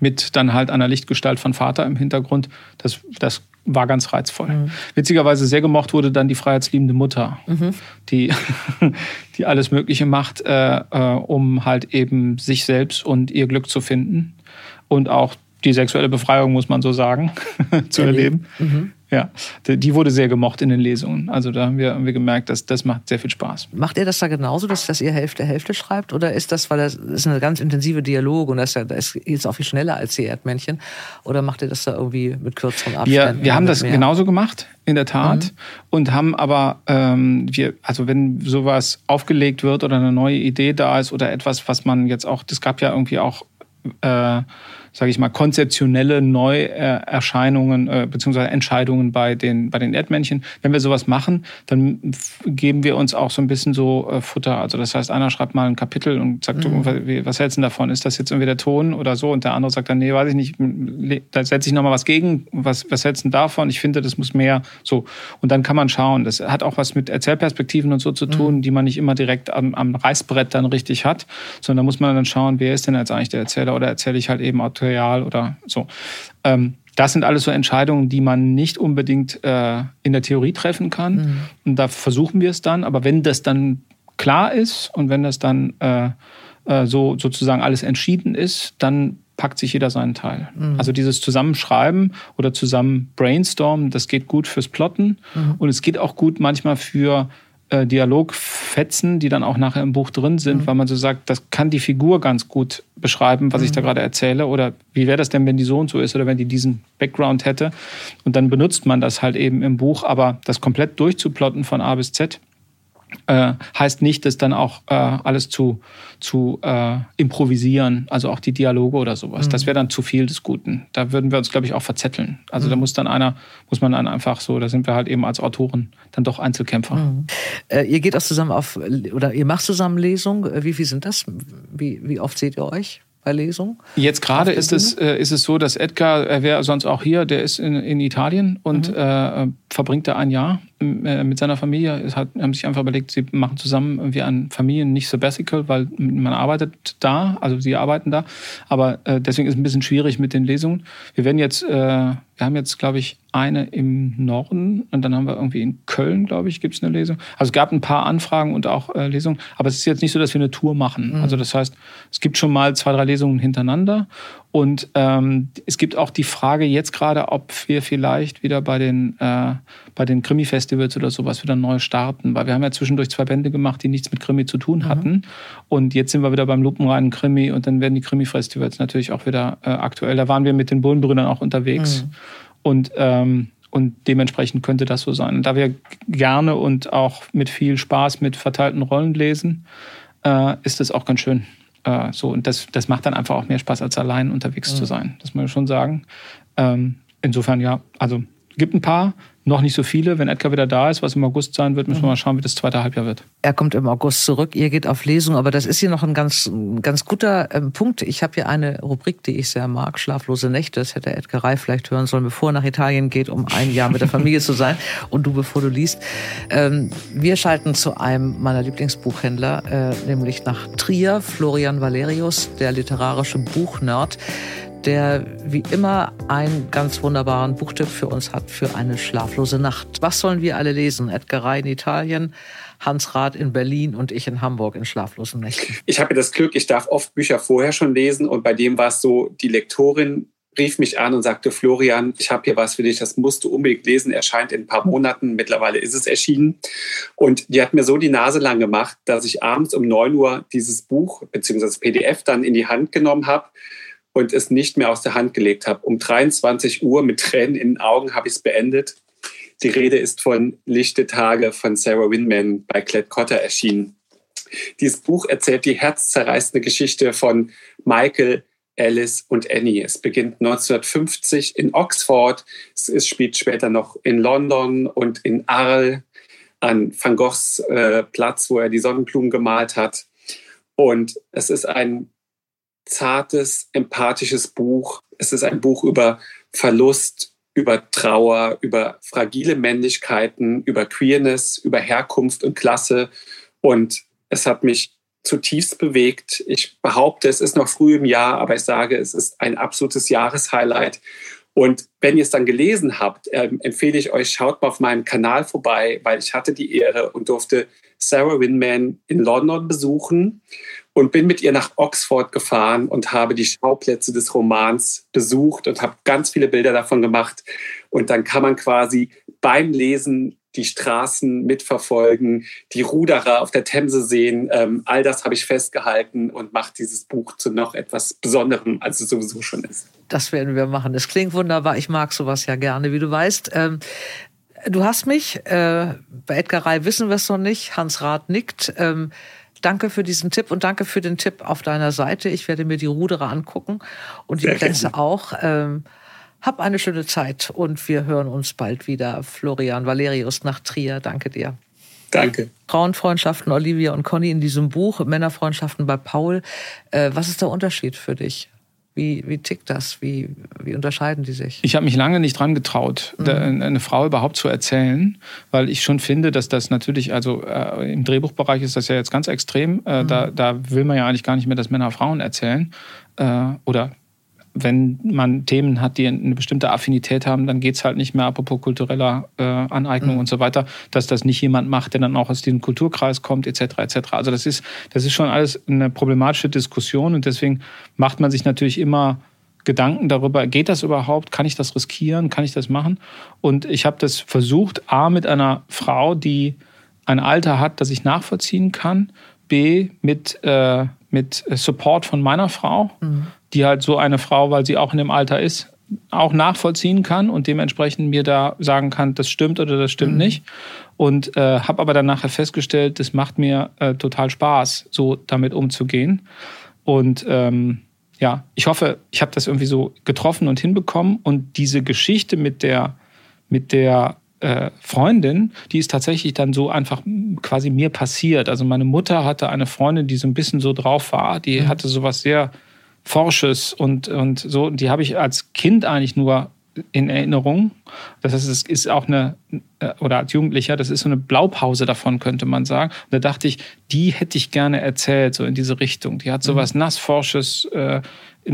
mit dann halt einer Lichtgestalt von Vater im Hintergrund. Das, das war ganz reizvoll. Mhm. Witzigerweise sehr gemocht wurde dann die freiheitsliebende Mutter, mhm. die, die alles Mögliche macht, äh, äh, um halt eben sich selbst und ihr Glück zu finden und auch die sexuelle Befreiung, muss man so sagen, zu erleben. Mhm. Ja, die wurde sehr gemocht in den Lesungen. Also da haben wir, haben wir gemerkt, dass das macht sehr viel Spaß. Macht ihr das da genauso, dass, dass ihr Hälfte Hälfte schreibt? Oder ist das, weil das, ist eine ganz intensive Dialog und das ist, ja, das jetzt auch viel schneller als die Erdmännchen? Oder macht ihr das da irgendwie mit kürzeren Abständen? Wir, wir haben das mehr? genauso gemacht, in der Tat. Mhm. Und haben aber, ähm, wir, also wenn sowas aufgelegt wird oder eine neue Idee da ist oder etwas, was man jetzt auch, das gab ja irgendwie auch äh, sage ich mal, konzeptionelle Neuerscheinungen äh, bzw. Entscheidungen bei den, bei den Erdmännchen. Wenn wir sowas machen, dann geben wir uns auch so ein bisschen so äh, Futter. Also das heißt, einer schreibt mal ein Kapitel und sagt, mhm. du, was hältst du davon? Ist das jetzt irgendwie der Ton oder so? Und der andere sagt dann, nee, weiß ich nicht, da setze ich nochmal was gegen. Was, was hältst du davon? Ich finde, das muss mehr so. Und dann kann man schauen. Das hat auch was mit Erzählperspektiven und so zu tun, mhm. die man nicht immer direkt am, am Reißbrett dann richtig hat, sondern da muss man dann schauen, wer ist denn jetzt eigentlich der Erzähler oder erzähle ich halt eben Material oder so. Ähm, das sind alles so Entscheidungen, die man nicht unbedingt äh, in der Theorie treffen kann. Mhm. Und da versuchen wir es dann. Aber wenn das dann klar ist und wenn das dann äh, äh, so sozusagen alles entschieden ist, dann packt sich jeder seinen Teil. Mhm. Also dieses Zusammenschreiben oder zusammen brainstormen, das geht gut fürs Plotten mhm. und es geht auch gut manchmal für äh, Dialogfetzen, die dann auch nachher im Buch drin sind, mhm. weil man so sagt, das kann die Figur ganz gut beschreiben, was mhm. ich da mhm. gerade erzähle. Oder wie wäre das denn, wenn die so und so ist oder wenn die diesen Background hätte. Und dann benutzt man das halt eben im Buch, aber das komplett durchzuplotten von A bis Z, äh, heißt nicht, dass dann auch äh, alles zu, zu äh, improvisieren, also auch die Dialoge oder sowas. Mhm. Das wäre dann zu viel des Guten. Da würden wir uns, glaube ich, auch verzetteln. Also mhm. da muss dann einer, muss man dann einfach so, da sind wir halt eben als Autoren dann doch Einzelkämpfer. Mhm. Äh, ihr geht auch zusammen auf, oder ihr macht zusammen Lesungen. Äh, wie viel sind das? Wie, wie oft seht ihr euch? bei Lesungen? Jetzt gerade ist es, äh, ist es so, dass Edgar, er wäre sonst auch hier, der ist in, in Italien und mhm. äh, verbringt da ein Jahr äh, mit seiner Familie. Hat, haben sich einfach überlegt, sie machen zusammen irgendwie ein Familien nicht Sabbatical, weil man arbeitet da, also sie arbeiten da. Aber äh, deswegen ist es ein bisschen schwierig mit den Lesungen. Wir werden jetzt, äh, wir haben jetzt, glaube ich, eine im Norden und dann haben wir irgendwie in Köln, glaube ich, gibt es eine Lesung. Also es gab ein paar Anfragen und auch äh, Lesungen, aber es ist jetzt nicht so, dass wir eine Tour machen. Mhm. Also das heißt, es gibt schon mal zwei, drei Lesungen hintereinander und ähm, es gibt auch die Frage jetzt gerade, ob wir vielleicht wieder bei den, äh, bei den Krimi-Festivals oder sowas wieder neu starten, weil wir haben ja zwischendurch zwei Bände gemacht, die nichts mit Krimi zu tun mhm. hatten. Mhm. Und jetzt sind wir wieder beim lupenreinen Krimi und dann werden die Krimi-Festivals natürlich auch wieder äh, aktuell. Da waren wir mit den Bullenbrüdern auch unterwegs. Mhm. Und ähm, und dementsprechend könnte das so sein. Und da wir gerne und auch mit viel Spaß mit verteilten Rollen lesen, äh, ist das auch ganz schön. Äh, so, und das, das macht dann einfach auch mehr Spaß, als allein unterwegs mhm. zu sein. Das muss man schon sagen. Ähm, insofern ja, also gibt ein paar, noch nicht so viele. Wenn Edgar wieder da ist, was im August sein wird, müssen wir mhm. mal schauen, wie das zweite Halbjahr wird. Er kommt im August zurück, ihr geht auf Lesung, aber das ist hier noch ein ganz, ganz guter ähm, Punkt. Ich habe hier eine Rubrik, die ich sehr mag, Schlaflose Nächte. Das hätte Edgar Reif vielleicht hören sollen, bevor er nach Italien geht, um ein Jahr mit der Familie zu sein. Und du, bevor du liest. Ähm, wir schalten zu einem meiner Lieblingsbuchhändler, äh, nämlich nach Trier, Florian Valerius, der literarische Buchnerd der wie immer einen ganz wunderbaren Buchtipp für uns hat für eine schlaflose Nacht. Was sollen wir alle lesen? Edgar Rey in Italien, Hans Rath in Berlin und ich in Hamburg in schlaflosen Nächten. Ich habe das Glück, ich darf oft Bücher vorher schon lesen und bei dem war es so, die Lektorin rief mich an und sagte, Florian, ich habe hier was für dich, das musst du unbedingt lesen, erscheint in ein paar Monaten, mittlerweile ist es erschienen. Und die hat mir so die Nase lang gemacht, dass ich abends um 9 Uhr dieses Buch bzw. PDF dann in die Hand genommen habe und es nicht mehr aus der Hand gelegt habe. Um 23 Uhr mit Tränen in den Augen habe ich es beendet. Die Rede ist von Lichte Tage von Sarah Winman bei Klett Cotter erschienen. Dieses Buch erzählt die herzzerreißende Geschichte von Michael, Alice und Annie. Es beginnt 1950 in Oxford. Es spielt später noch in London und in Arles an Van Goghs äh, Platz, wo er die Sonnenblumen gemalt hat. Und es ist ein zartes, empathisches Buch. Es ist ein Buch über Verlust, über Trauer, über fragile Männlichkeiten, über Queerness, über Herkunft und Klasse. Und es hat mich zutiefst bewegt. Ich behaupte, es ist noch früh im Jahr, aber ich sage, es ist ein absolutes Jahreshighlight. Und wenn ihr es dann gelesen habt, äh, empfehle ich euch, schaut mal auf meinem Kanal vorbei, weil ich hatte die Ehre und durfte Sarah Winman in London besuchen und bin mit ihr nach Oxford gefahren und habe die Schauplätze des Romans besucht und habe ganz viele Bilder davon gemacht. Und dann kann man quasi beim Lesen die Straßen mitverfolgen, die Ruderer auf der Themse sehen. Ähm, all das habe ich festgehalten und macht dieses Buch zu noch etwas Besonderem, als es sowieso schon ist. Das werden wir machen. Das klingt wunderbar. Ich mag sowas ja gerne, wie du weißt. Ähm, du hast mich, äh, bei Edgar Ray wissen wir es noch nicht, Hans Rath nickt. Ähm, Danke für diesen Tipp und danke für den Tipp auf deiner Seite. Ich werde mir die Ruderer angucken und die Plätze auch. Ähm, hab eine schöne Zeit und wir hören uns bald wieder. Florian Valerius nach Trier. Danke dir. Danke. Frauenfreundschaften Olivia und Conny in diesem Buch, Männerfreundschaften bei Paul. Äh, was ist der Unterschied für dich? Wie, wie tickt das? Wie, wie unterscheiden die sich? Ich habe mich lange nicht dran getraut, mhm. eine Frau überhaupt zu erzählen, weil ich schon finde, dass das natürlich, also äh, im Drehbuchbereich ist das ja jetzt ganz extrem. Äh, mhm. da, da will man ja eigentlich gar nicht mehr, dass Männer Frauen erzählen. Äh, oder wenn man Themen hat, die eine bestimmte Affinität haben, dann geht es halt nicht mehr, apropos kultureller äh, Aneignung mhm. und so weiter, dass das nicht jemand macht, der dann auch aus diesem Kulturkreis kommt, etc. etc. Also das ist, das ist schon alles eine problematische Diskussion und deswegen macht man sich natürlich immer Gedanken darüber, geht das überhaupt? Kann ich das riskieren? Kann ich das machen? Und ich habe das versucht, A, mit einer Frau, die ein Alter hat, das ich nachvollziehen kann, B, mit, äh, mit Support von meiner Frau. Mhm die halt so eine Frau, weil sie auch in dem Alter ist, auch nachvollziehen kann und dementsprechend mir da sagen kann, das stimmt oder das stimmt mhm. nicht. Und äh, habe aber dann nachher festgestellt, das macht mir äh, total Spaß, so damit umzugehen. Und ähm, ja, ich hoffe, ich habe das irgendwie so getroffen und hinbekommen. Und diese Geschichte mit der, mit der äh, Freundin, die ist tatsächlich dann so einfach quasi mir passiert. Also meine Mutter hatte eine Freundin, die so ein bisschen so drauf war, die mhm. hatte sowas sehr Forsches und, und so. Die habe ich als Kind eigentlich nur in Erinnerung. Das heißt, es ist auch eine, äh, oder als Jugendlicher, das ist so eine Blaupause davon, könnte man sagen. Und da dachte ich, die hätte ich gerne erzählt, so in diese Richtung. Die hat so mhm. was nassforsches, äh,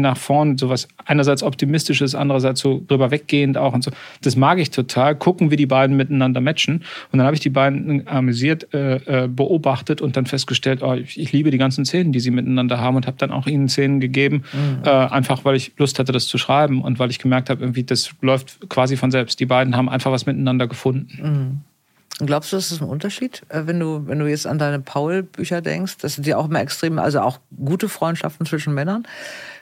nach vorn, sowas einerseits optimistisches, andererseits so drüber weggehend auch und so. Das mag ich total. Gucken, wie die beiden miteinander matchen. Und dann habe ich die beiden amüsiert äh, äh, beobachtet und dann festgestellt, oh, ich, ich, liebe die ganzen Szenen, die sie miteinander haben und habe dann auch ihnen Szenen gegeben, mhm. äh, einfach weil ich Lust hatte, das zu schreiben und weil ich gemerkt habe, irgendwie das läuft quasi von selbst. Die beiden haben einfach was miteinander gefunden. Mhm. Und glaubst du, das ist ein Unterschied, äh, wenn du, wenn du jetzt an deine Paul-Bücher denkst? Das sind ja auch immer extrem, also auch gute Freundschaften zwischen Männern.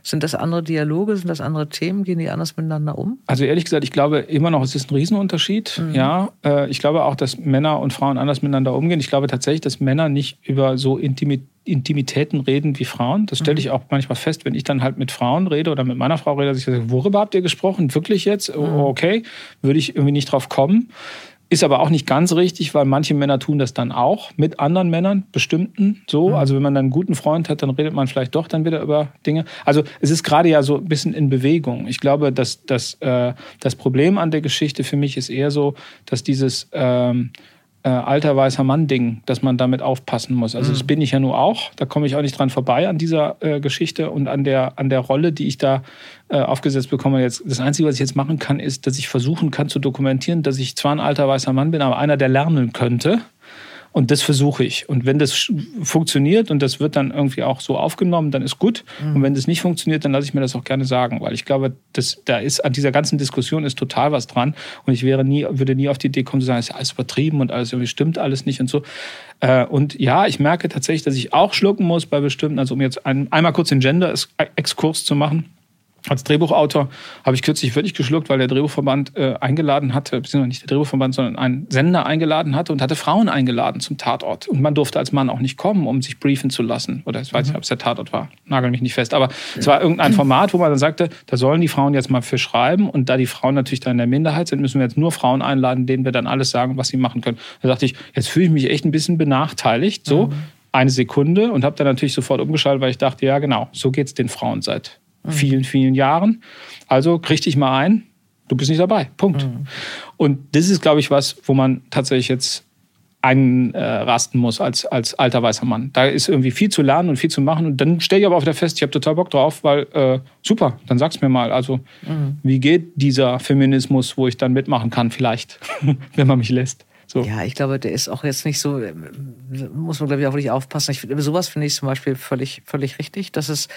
Sind das andere Dialoge, sind das andere Themen? Gehen die anders miteinander um? Also ehrlich gesagt, ich glaube immer noch, es ist ein Riesenunterschied. Mhm. Ja, äh, ich glaube auch, dass Männer und Frauen anders miteinander umgehen. Ich glaube tatsächlich, dass Männer nicht über so Intimität Intimitäten reden wie Frauen. Das stelle ich mhm. auch manchmal fest, wenn ich dann halt mit Frauen rede oder mit meiner Frau rede, dass ich sage, worüber habt ihr gesprochen? Wirklich jetzt? Mhm. Okay, würde ich irgendwie nicht drauf kommen. Ist aber auch nicht ganz richtig, weil manche Männer tun das dann auch mit anderen Männern, bestimmten so. Mhm. Also wenn man dann einen guten Freund hat, dann redet man vielleicht doch dann wieder über Dinge. Also es ist gerade ja so ein bisschen in Bewegung. Ich glaube, dass, dass äh, das Problem an der Geschichte für mich ist eher so, dass dieses ähm, äh, alter weißer Mann-Ding, dass man damit aufpassen muss. Also mhm. das bin ich ja nur auch. Da komme ich auch nicht dran vorbei an dieser äh, Geschichte und an der, an der Rolle, die ich da äh, aufgesetzt bekomme. Jetzt, das Einzige, was ich jetzt machen kann, ist, dass ich versuchen kann zu dokumentieren, dass ich zwar ein alter weißer Mann bin, aber einer, der lernen könnte. Und das versuche ich. Und wenn das funktioniert und das wird dann irgendwie auch so aufgenommen, dann ist gut. Mhm. Und wenn das nicht funktioniert, dann lasse ich mir das auch gerne sagen, weil ich glaube, das, da ist an dieser ganzen Diskussion ist total was dran. Und ich wäre nie, würde nie auf die Idee kommen zu sagen, es ist alles übertrieben und alles irgendwie stimmt alles nicht und so. Äh, und ja, ich merke tatsächlich, dass ich auch schlucken muss bei bestimmten, also um jetzt ein, einmal kurz den Gender-Exkurs zu machen als Drehbuchautor habe ich kürzlich wirklich geschluckt, weil der Drehbuchverband äh, eingeladen hatte, beziehungsweise nicht der Drehbuchverband, sondern einen Sender eingeladen hatte und hatte Frauen eingeladen zum Tatort. Und man durfte als Mann auch nicht kommen, um sich briefen zu lassen. Oder ich weiß nicht, mhm. ob es der Tatort war, nagel mich nicht fest. Aber ja. es war irgendein Format, wo man dann sagte, da sollen die Frauen jetzt mal für schreiben. Und da die Frauen natürlich da in der Minderheit sind, müssen wir jetzt nur Frauen einladen, denen wir dann alles sagen, was sie machen können. Da dachte ich, jetzt fühle ich mich echt ein bisschen benachteiligt. So. Mhm. Eine Sekunde und habe dann natürlich sofort umgeschaltet, weil ich dachte, ja genau, so geht es den Frauen seit mhm. vielen, vielen Jahren. Also krieg dich mal ein, du bist nicht dabei. Punkt. Mhm. Und das ist, glaube ich, was, wo man tatsächlich jetzt einrasten muss als, als alter weißer Mann. Da ist irgendwie viel zu lernen und viel zu machen. Und dann stelle ich aber auch wieder fest, ich habe total Bock drauf, weil äh, super, dann sag's mir mal. Also, mhm. wie geht dieser Feminismus, wo ich dann mitmachen kann, vielleicht, wenn man mich lässt? So. Ja, ich glaube, der ist auch jetzt nicht so, äh, muss man glaube ich auch wirklich aufpassen. Ich, sowas finde ich zum Beispiel völlig, völlig richtig, dass es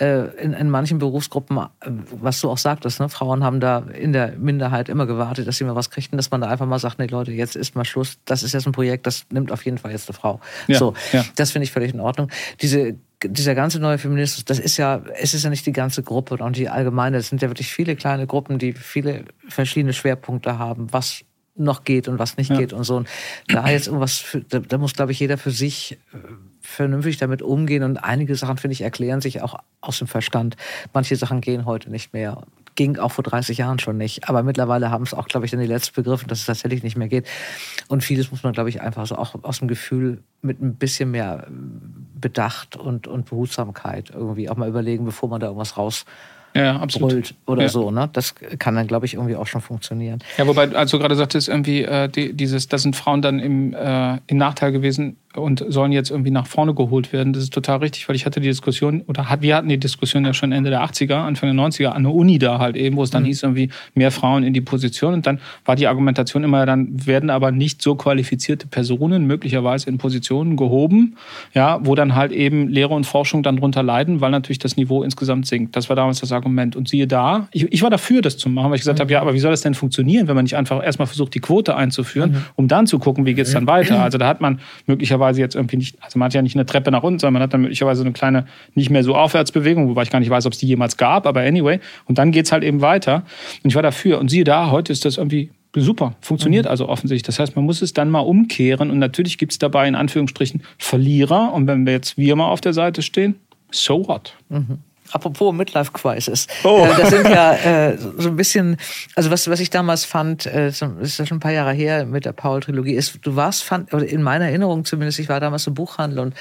äh, in, in manchen Berufsgruppen, äh, was du auch sagtest, ne, Frauen haben da in der Minderheit immer gewartet, dass sie mal was kriegten, dass man da einfach mal sagt, nee Leute, jetzt ist mal Schluss, das ist jetzt ein Projekt, das nimmt auf jeden Fall jetzt eine Frau. Ja, so, ja. das finde ich völlig in Ordnung. Diese dieser ganze neue Feminismus, das ist ja, es ist ja nicht die ganze Gruppe und die allgemeine, es sind ja wirklich viele kleine Gruppen, die viele verschiedene Schwerpunkte haben, was noch geht und was nicht ja. geht und so. Und da jetzt irgendwas, für, da, da, muss, glaube ich, jeder für sich äh, vernünftig damit umgehen. Und einige Sachen, finde ich, erklären sich auch aus dem Verstand. Manche Sachen gehen heute nicht mehr. Ging auch vor 30 Jahren schon nicht. Aber mittlerweile haben es auch, glaube ich, dann die Letzten begriffen, dass es tatsächlich nicht mehr geht. Und vieles muss man, glaube ich, einfach so auch aus dem Gefühl mit ein bisschen mehr Bedacht und, und Behutsamkeit irgendwie auch mal überlegen, bevor man da irgendwas raus ja, absolut. oder ja. so. Ne? Das kann dann, glaube ich, irgendwie auch schon funktionieren. Ja, wobei, als du gerade sagtest, irgendwie äh, die, dieses, da sind Frauen dann im, äh, im Nachteil gewesen, und sollen jetzt irgendwie nach vorne geholt werden. Das ist total richtig, weil ich hatte die Diskussion, oder hat, wir hatten die Diskussion ja schon Ende der 80er, Anfang der 90er an der Uni da halt eben, wo es dann mhm. hieß irgendwie mehr Frauen in die Position und dann war die Argumentation immer, dann werden aber nicht so qualifizierte Personen möglicherweise in Positionen gehoben, ja, wo dann halt eben Lehre und Forschung dann drunter leiden, weil natürlich das Niveau insgesamt sinkt. Das war damals das Argument. Und siehe da, ich, ich war dafür, das zu machen, weil ich gesagt mhm. habe, ja, aber wie soll das denn funktionieren, wenn man nicht einfach erstmal versucht, die Quote einzuführen, mhm. um dann zu gucken, wie geht es dann weiter. Also da hat man möglicherweise möglicherweise jetzt irgendwie nicht, also man hat ja nicht eine Treppe nach unten, sondern man hat dann möglicherweise eine kleine, nicht mehr so Aufwärtsbewegung, wobei ich gar nicht weiß, ob es die jemals gab, aber anyway. Und dann geht es halt eben weiter. Und ich war dafür. Und siehe da, heute ist das irgendwie super, funktioniert mhm. also offensichtlich. Das heißt, man muss es dann mal umkehren und natürlich gibt es dabei in Anführungsstrichen Verlierer. Und wenn wir jetzt wir mal auf der Seite stehen, so what? Mhm. Apropos Midlife Crisis. Oh. Äh, das sind ja äh, so ein bisschen, also was, was ich damals fand, äh, ist ja schon ein paar Jahre her mit der Paul-Trilogie, ist, du warst, fand, oder in meiner Erinnerung zumindest, ich war damals im Buchhandel und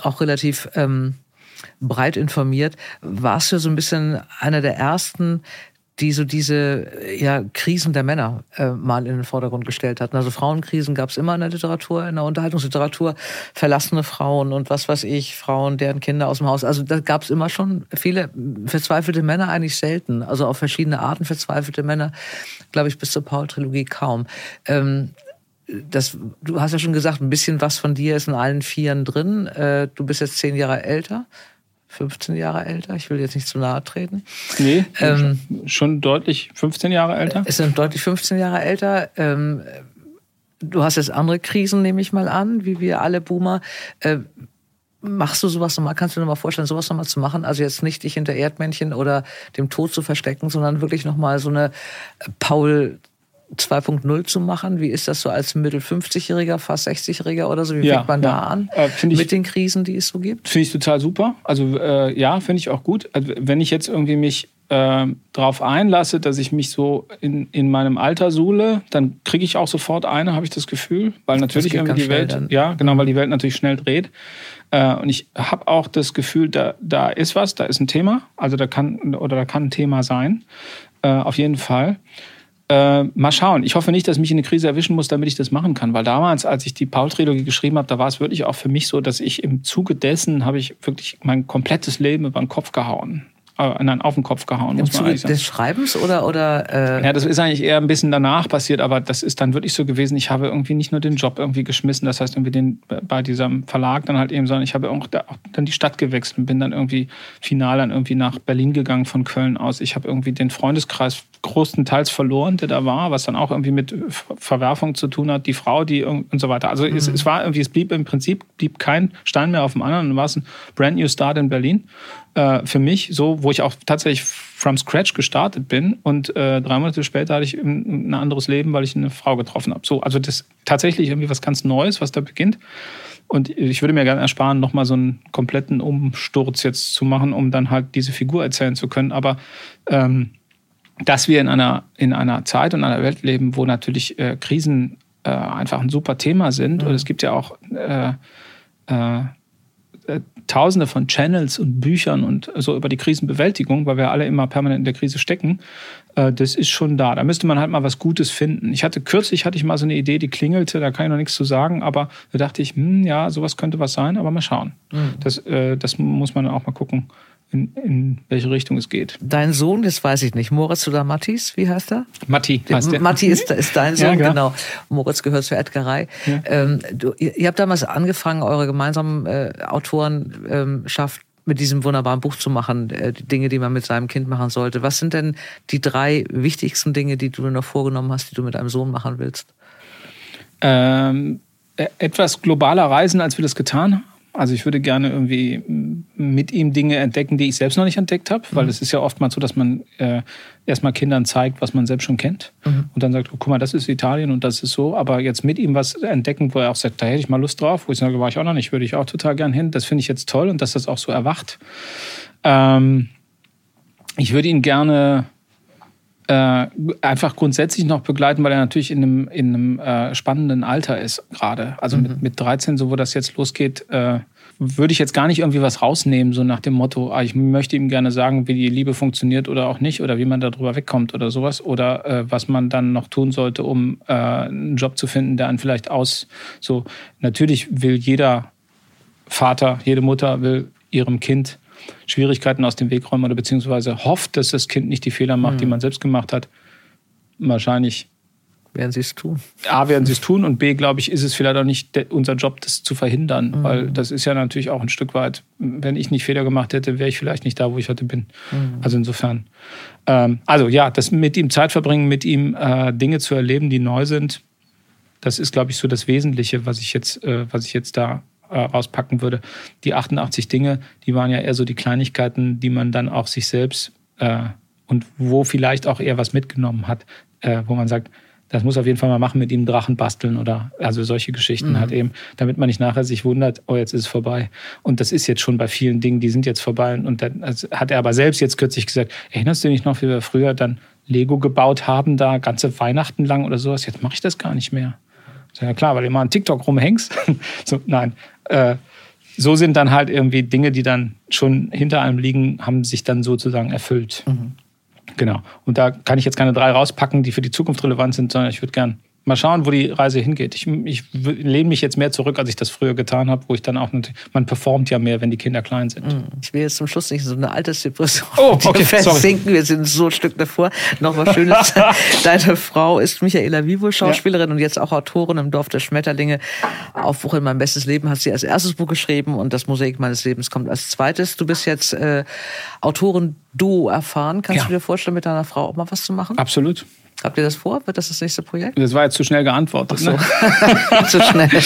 auch relativ ähm, breit informiert, warst du so ein bisschen einer der ersten, die so diese ja, Krisen der Männer äh, mal in den Vordergrund gestellt hatten. Also Frauenkrisen gab es immer in der Literatur, in der Unterhaltungsliteratur, verlassene Frauen und was weiß ich, Frauen, deren Kinder aus dem Haus. Also da gab es immer schon viele verzweifelte Männer, eigentlich selten. Also auf verschiedene Arten verzweifelte Männer, glaube ich, bis zur Paul-Trilogie kaum. Ähm, das, du hast ja schon gesagt, ein bisschen was von dir ist in allen Vieren drin. Äh, du bist jetzt zehn Jahre älter. 15 Jahre älter. Ich will jetzt nicht zu nahe treten. Nee, ähm, schon deutlich 15 Jahre älter. Es sind deutlich 15 Jahre älter. Ähm, du hast jetzt andere Krisen, nehme ich mal an, wie wir alle Boomer. Äh, machst du sowas nochmal? Kannst du dir mal vorstellen, sowas nochmal zu machen? Also jetzt nicht dich hinter Erdmännchen oder dem Tod zu verstecken, sondern wirklich nochmal so eine Paul 2.0 zu machen? Wie ist das so als Mittel 50-Jähriger, fast 60-Jähriger oder so? Wie ja, fängt man ja. da an äh, ich, mit den Krisen, die es so gibt? Finde ich total super. Also äh, ja, finde ich auch gut. Also, wenn ich jetzt irgendwie mich äh, darauf einlasse, dass ich mich so in, in meinem Alter suhle, dann kriege ich auch sofort eine, habe ich das Gefühl, weil natürlich irgendwie die Welt, dann. ja genau, weil die Welt natürlich schnell dreht. Äh, und ich habe auch das Gefühl, da, da ist was, da ist ein Thema, also da kann oder da kann ein Thema sein, äh, auf jeden Fall. Äh, mal schauen. Ich hoffe nicht, dass mich eine Krise erwischen muss, damit ich das machen kann. Weil damals, als ich die Paul-Trilogie geschrieben habe, da war es wirklich auch für mich so, dass ich im Zuge dessen habe ich wirklich mein komplettes Leben über den Kopf gehauen. Äh, auf den Kopf gehauen. Im Zuge des Schreibens oder? oder äh ja, das ist eigentlich eher ein bisschen danach passiert, aber das ist dann wirklich so gewesen. Ich habe irgendwie nicht nur den Job irgendwie geschmissen, das heißt irgendwie den, bei diesem Verlag dann halt eben, sondern ich habe auch, dann die Stadt gewechselt und bin dann irgendwie final dann irgendwie nach Berlin gegangen von Köln aus. Ich habe irgendwie den Freundeskreis größtenteils verloren, der da war, was dann auch irgendwie mit Verwerfung zu tun hat, die Frau, die und so weiter. Also mhm. es, es, war irgendwie, es blieb im Prinzip blieb kein Stein mehr auf dem anderen. Dann war es ein brand new Start in Berlin äh, für mich, so wo ich auch tatsächlich from scratch gestartet bin und äh, drei Monate später hatte ich ein, ein anderes Leben, weil ich eine Frau getroffen habe. So, also das tatsächlich irgendwie was ganz Neues, was da beginnt. Und ich würde mir gerne ersparen, nochmal so einen kompletten Umsturz jetzt zu machen, um dann halt diese Figur erzählen zu können. Aber ähm, dass wir in einer, in einer Zeit und einer Welt leben, wo natürlich äh, Krisen äh, einfach ein super Thema sind. Mhm. Und es gibt ja auch äh, äh, Tausende von Channels und Büchern und so über die Krisenbewältigung, weil wir alle immer permanent in der Krise stecken. Äh, das ist schon da. Da müsste man halt mal was Gutes finden. Ich hatte kürzlich hatte ich mal so eine Idee, die klingelte, da kann ich noch nichts zu sagen, aber da dachte ich, hm, ja, sowas könnte was sein, aber mal schauen. Mhm. Das, äh, das muss man auch mal gucken in, in welche Richtung es geht. Dein Sohn, das weiß ich nicht. Moritz oder Mattis, wie heißt er? Matti heißt der. Matti ist, ist dein Sohn, ja, genau. Moritz gehört zur Edgarei. Ja. Ähm, du, ihr habt damals angefangen, eure gemeinsamen äh, Autorenschaft mit diesem wunderbaren Buch zu machen, äh, die Dinge, die man mit seinem Kind machen sollte. Was sind denn die drei wichtigsten Dinge, die du noch vorgenommen hast, die du mit deinem Sohn machen willst? Ähm, e-, etwas globaler reisen, als wir das getan haben also ich würde gerne irgendwie mit ihm Dinge entdecken, die ich selbst noch nicht entdeckt habe, weil mhm. es ist ja oftmals so, dass man äh, erstmal Kindern zeigt, was man selbst schon kennt mhm. und dann sagt, oh, guck mal, das ist Italien und das ist so, aber jetzt mit ihm was entdecken, wo er auch sagt, da hätte ich mal Lust drauf, wo ich sage, war ich auch noch nicht, würde ich auch total gern hin. Das finde ich jetzt toll und dass das auch so erwacht. Ähm, ich würde ihn gerne äh, einfach grundsätzlich noch begleiten, weil er natürlich in einem, in einem äh, spannenden Alter ist gerade. Also mhm. mit, mit 13, so wo das jetzt losgeht, äh, würde ich jetzt gar nicht irgendwie was rausnehmen, so nach dem Motto, ah, ich möchte ihm gerne sagen, wie die Liebe funktioniert oder auch nicht oder wie man darüber wegkommt oder sowas oder äh, was man dann noch tun sollte, um äh, einen Job zu finden, der einen vielleicht aus so natürlich will jeder Vater, jede Mutter will ihrem Kind Schwierigkeiten aus dem Weg räumen oder beziehungsweise hofft, dass das Kind nicht die Fehler macht, mhm. die man selbst gemacht hat. Wahrscheinlich werden sie es tun. A, werden sie es tun und B, glaube ich, ist es vielleicht auch nicht unser Job, das zu verhindern, mhm. weil das ist ja natürlich auch ein Stück weit, wenn ich nicht Fehler gemacht hätte, wäre ich vielleicht nicht da, wo ich heute bin. Mhm. Also insofern. Ähm, also ja, das mit ihm Zeit verbringen, mit ihm äh, Dinge zu erleben, die neu sind, das ist, glaube ich, so das Wesentliche, was ich jetzt, äh, was ich jetzt da äh, rauspacken würde. Die 88 Dinge, die waren ja eher so die Kleinigkeiten, die man dann auch sich selbst äh, und wo vielleicht auch eher was mitgenommen hat, äh, wo man sagt, das muss auf jeden Fall mal machen, mit ihm Drachen basteln oder also solche Geschichten mhm. halt eben, damit man nicht nachher sich wundert, oh, jetzt ist es vorbei. Und das ist jetzt schon bei vielen Dingen, die sind jetzt vorbei. Und dann also hat er aber selbst jetzt kürzlich gesagt, erinnerst du dich noch, wie wir früher dann Lego gebaut haben, da ganze Weihnachten lang oder sowas? Jetzt mache ich das gar nicht mehr. Ja klar, weil du immer an TikTok rumhängst. so, nein, äh, so sind dann halt irgendwie Dinge, die dann schon hinter einem liegen, haben sich dann sozusagen erfüllt. Mhm. Genau. Und da kann ich jetzt keine drei rauspacken, die für die Zukunft relevant sind, sondern ich würde gern mal schauen, wo die Reise hingeht. Ich, ich lehne mich jetzt mehr zurück, als ich das früher getan habe, wo ich dann auch, man performt ja mehr, wenn die Kinder klein sind. Mm. Ich will jetzt zum Schluss nicht so eine Altersdepression oh, okay, versinken. Wir sind so ein Stück davor. Noch was Schönes. Deine Frau ist Michaela Vivo, Schauspielerin ja. und jetzt auch Autorin im Dorf der Schmetterlinge. Aufbruch in mein bestes Leben hat sie als erstes Buch geschrieben und das Mosaik meines Lebens kommt als zweites. Du bist jetzt äh, Autorin Duo erfahren. Kannst ja. du dir vorstellen, mit deiner Frau auch mal was zu machen? Absolut. Habt ihr das vor? Wird das das nächste Projekt? Das war jetzt zu schnell geantwortet. So. Ne? zu schnell.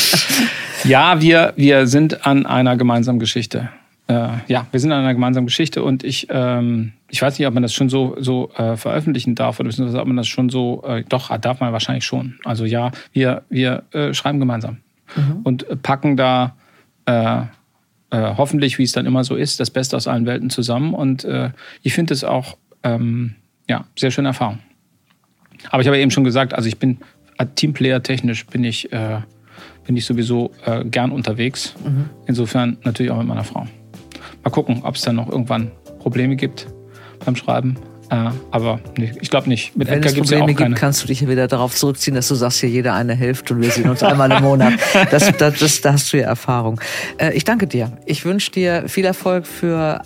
Ja, wir, wir sind an einer gemeinsamen Geschichte. Äh, ja, wir sind an einer gemeinsamen Geschichte und ich, ähm, ich weiß nicht, ob man das schon so, so äh, veröffentlichen darf oder beziehungsweise ob man das schon so, äh, doch, darf man wahrscheinlich schon. Also ja, wir, wir äh, schreiben gemeinsam mhm. und packen da äh, äh, hoffentlich, wie es dann immer so ist, das Beste aus allen Welten zusammen. Und äh, ich finde es auch ähm, ja, sehr schöne Erfahrung. Aber ich habe eben schon gesagt, also ich bin Teamplayer technisch bin ich, äh, bin ich sowieso äh, gern unterwegs. Mhm. Insofern natürlich auch mit meiner Frau. Mal gucken, ob es dann noch irgendwann Probleme gibt beim Schreiben. Äh, aber nee, ich glaube nicht. Mit Wenn es Probleme ja gibt, kannst du dich wieder darauf zurückziehen, dass du sagst, hier jeder eine hilft und wir sehen uns einmal im Monat. Das, das, das, da hast du ja Erfahrung. Äh, ich danke dir. Ich wünsche dir viel Erfolg für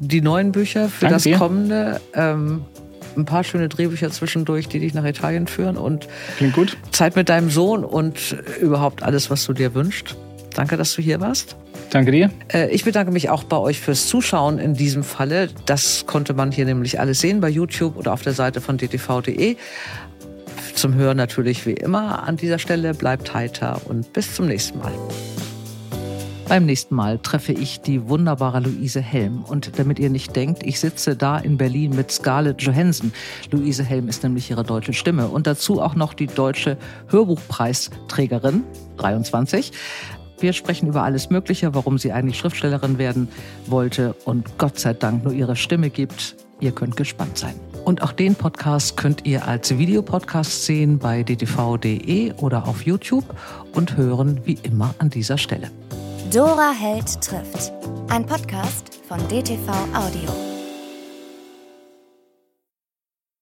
die neuen Bücher, für danke das dir. kommende. Ähm, ein paar schöne Drehbücher zwischendurch, die dich nach Italien führen und Klingt gut. Zeit mit deinem Sohn und überhaupt alles, was du dir wünschst. Danke, dass du hier warst. Danke dir. Äh, ich bedanke mich auch bei euch fürs Zuschauen in diesem Falle. Das konnte man hier nämlich alles sehen bei YouTube oder auf der Seite von dtv.de. Zum Hören natürlich wie immer an dieser Stelle. Bleibt heiter und bis zum nächsten Mal. Beim nächsten Mal treffe ich die wunderbare Luise Helm. Und damit ihr nicht denkt, ich sitze da in Berlin mit Scarlett Johansson. Luise Helm ist nämlich ihre deutsche Stimme. Und dazu auch noch die deutsche Hörbuchpreisträgerin, 23. Wir sprechen über alles Mögliche, warum sie eigentlich Schriftstellerin werden wollte und Gott sei Dank nur ihre Stimme gibt. Ihr könnt gespannt sein. Und auch den Podcast könnt ihr als Videopodcast sehen bei dtv.de oder auf YouTube und hören wie immer an dieser Stelle. Dora Held trifft. Ein Podcast von DTV Audio.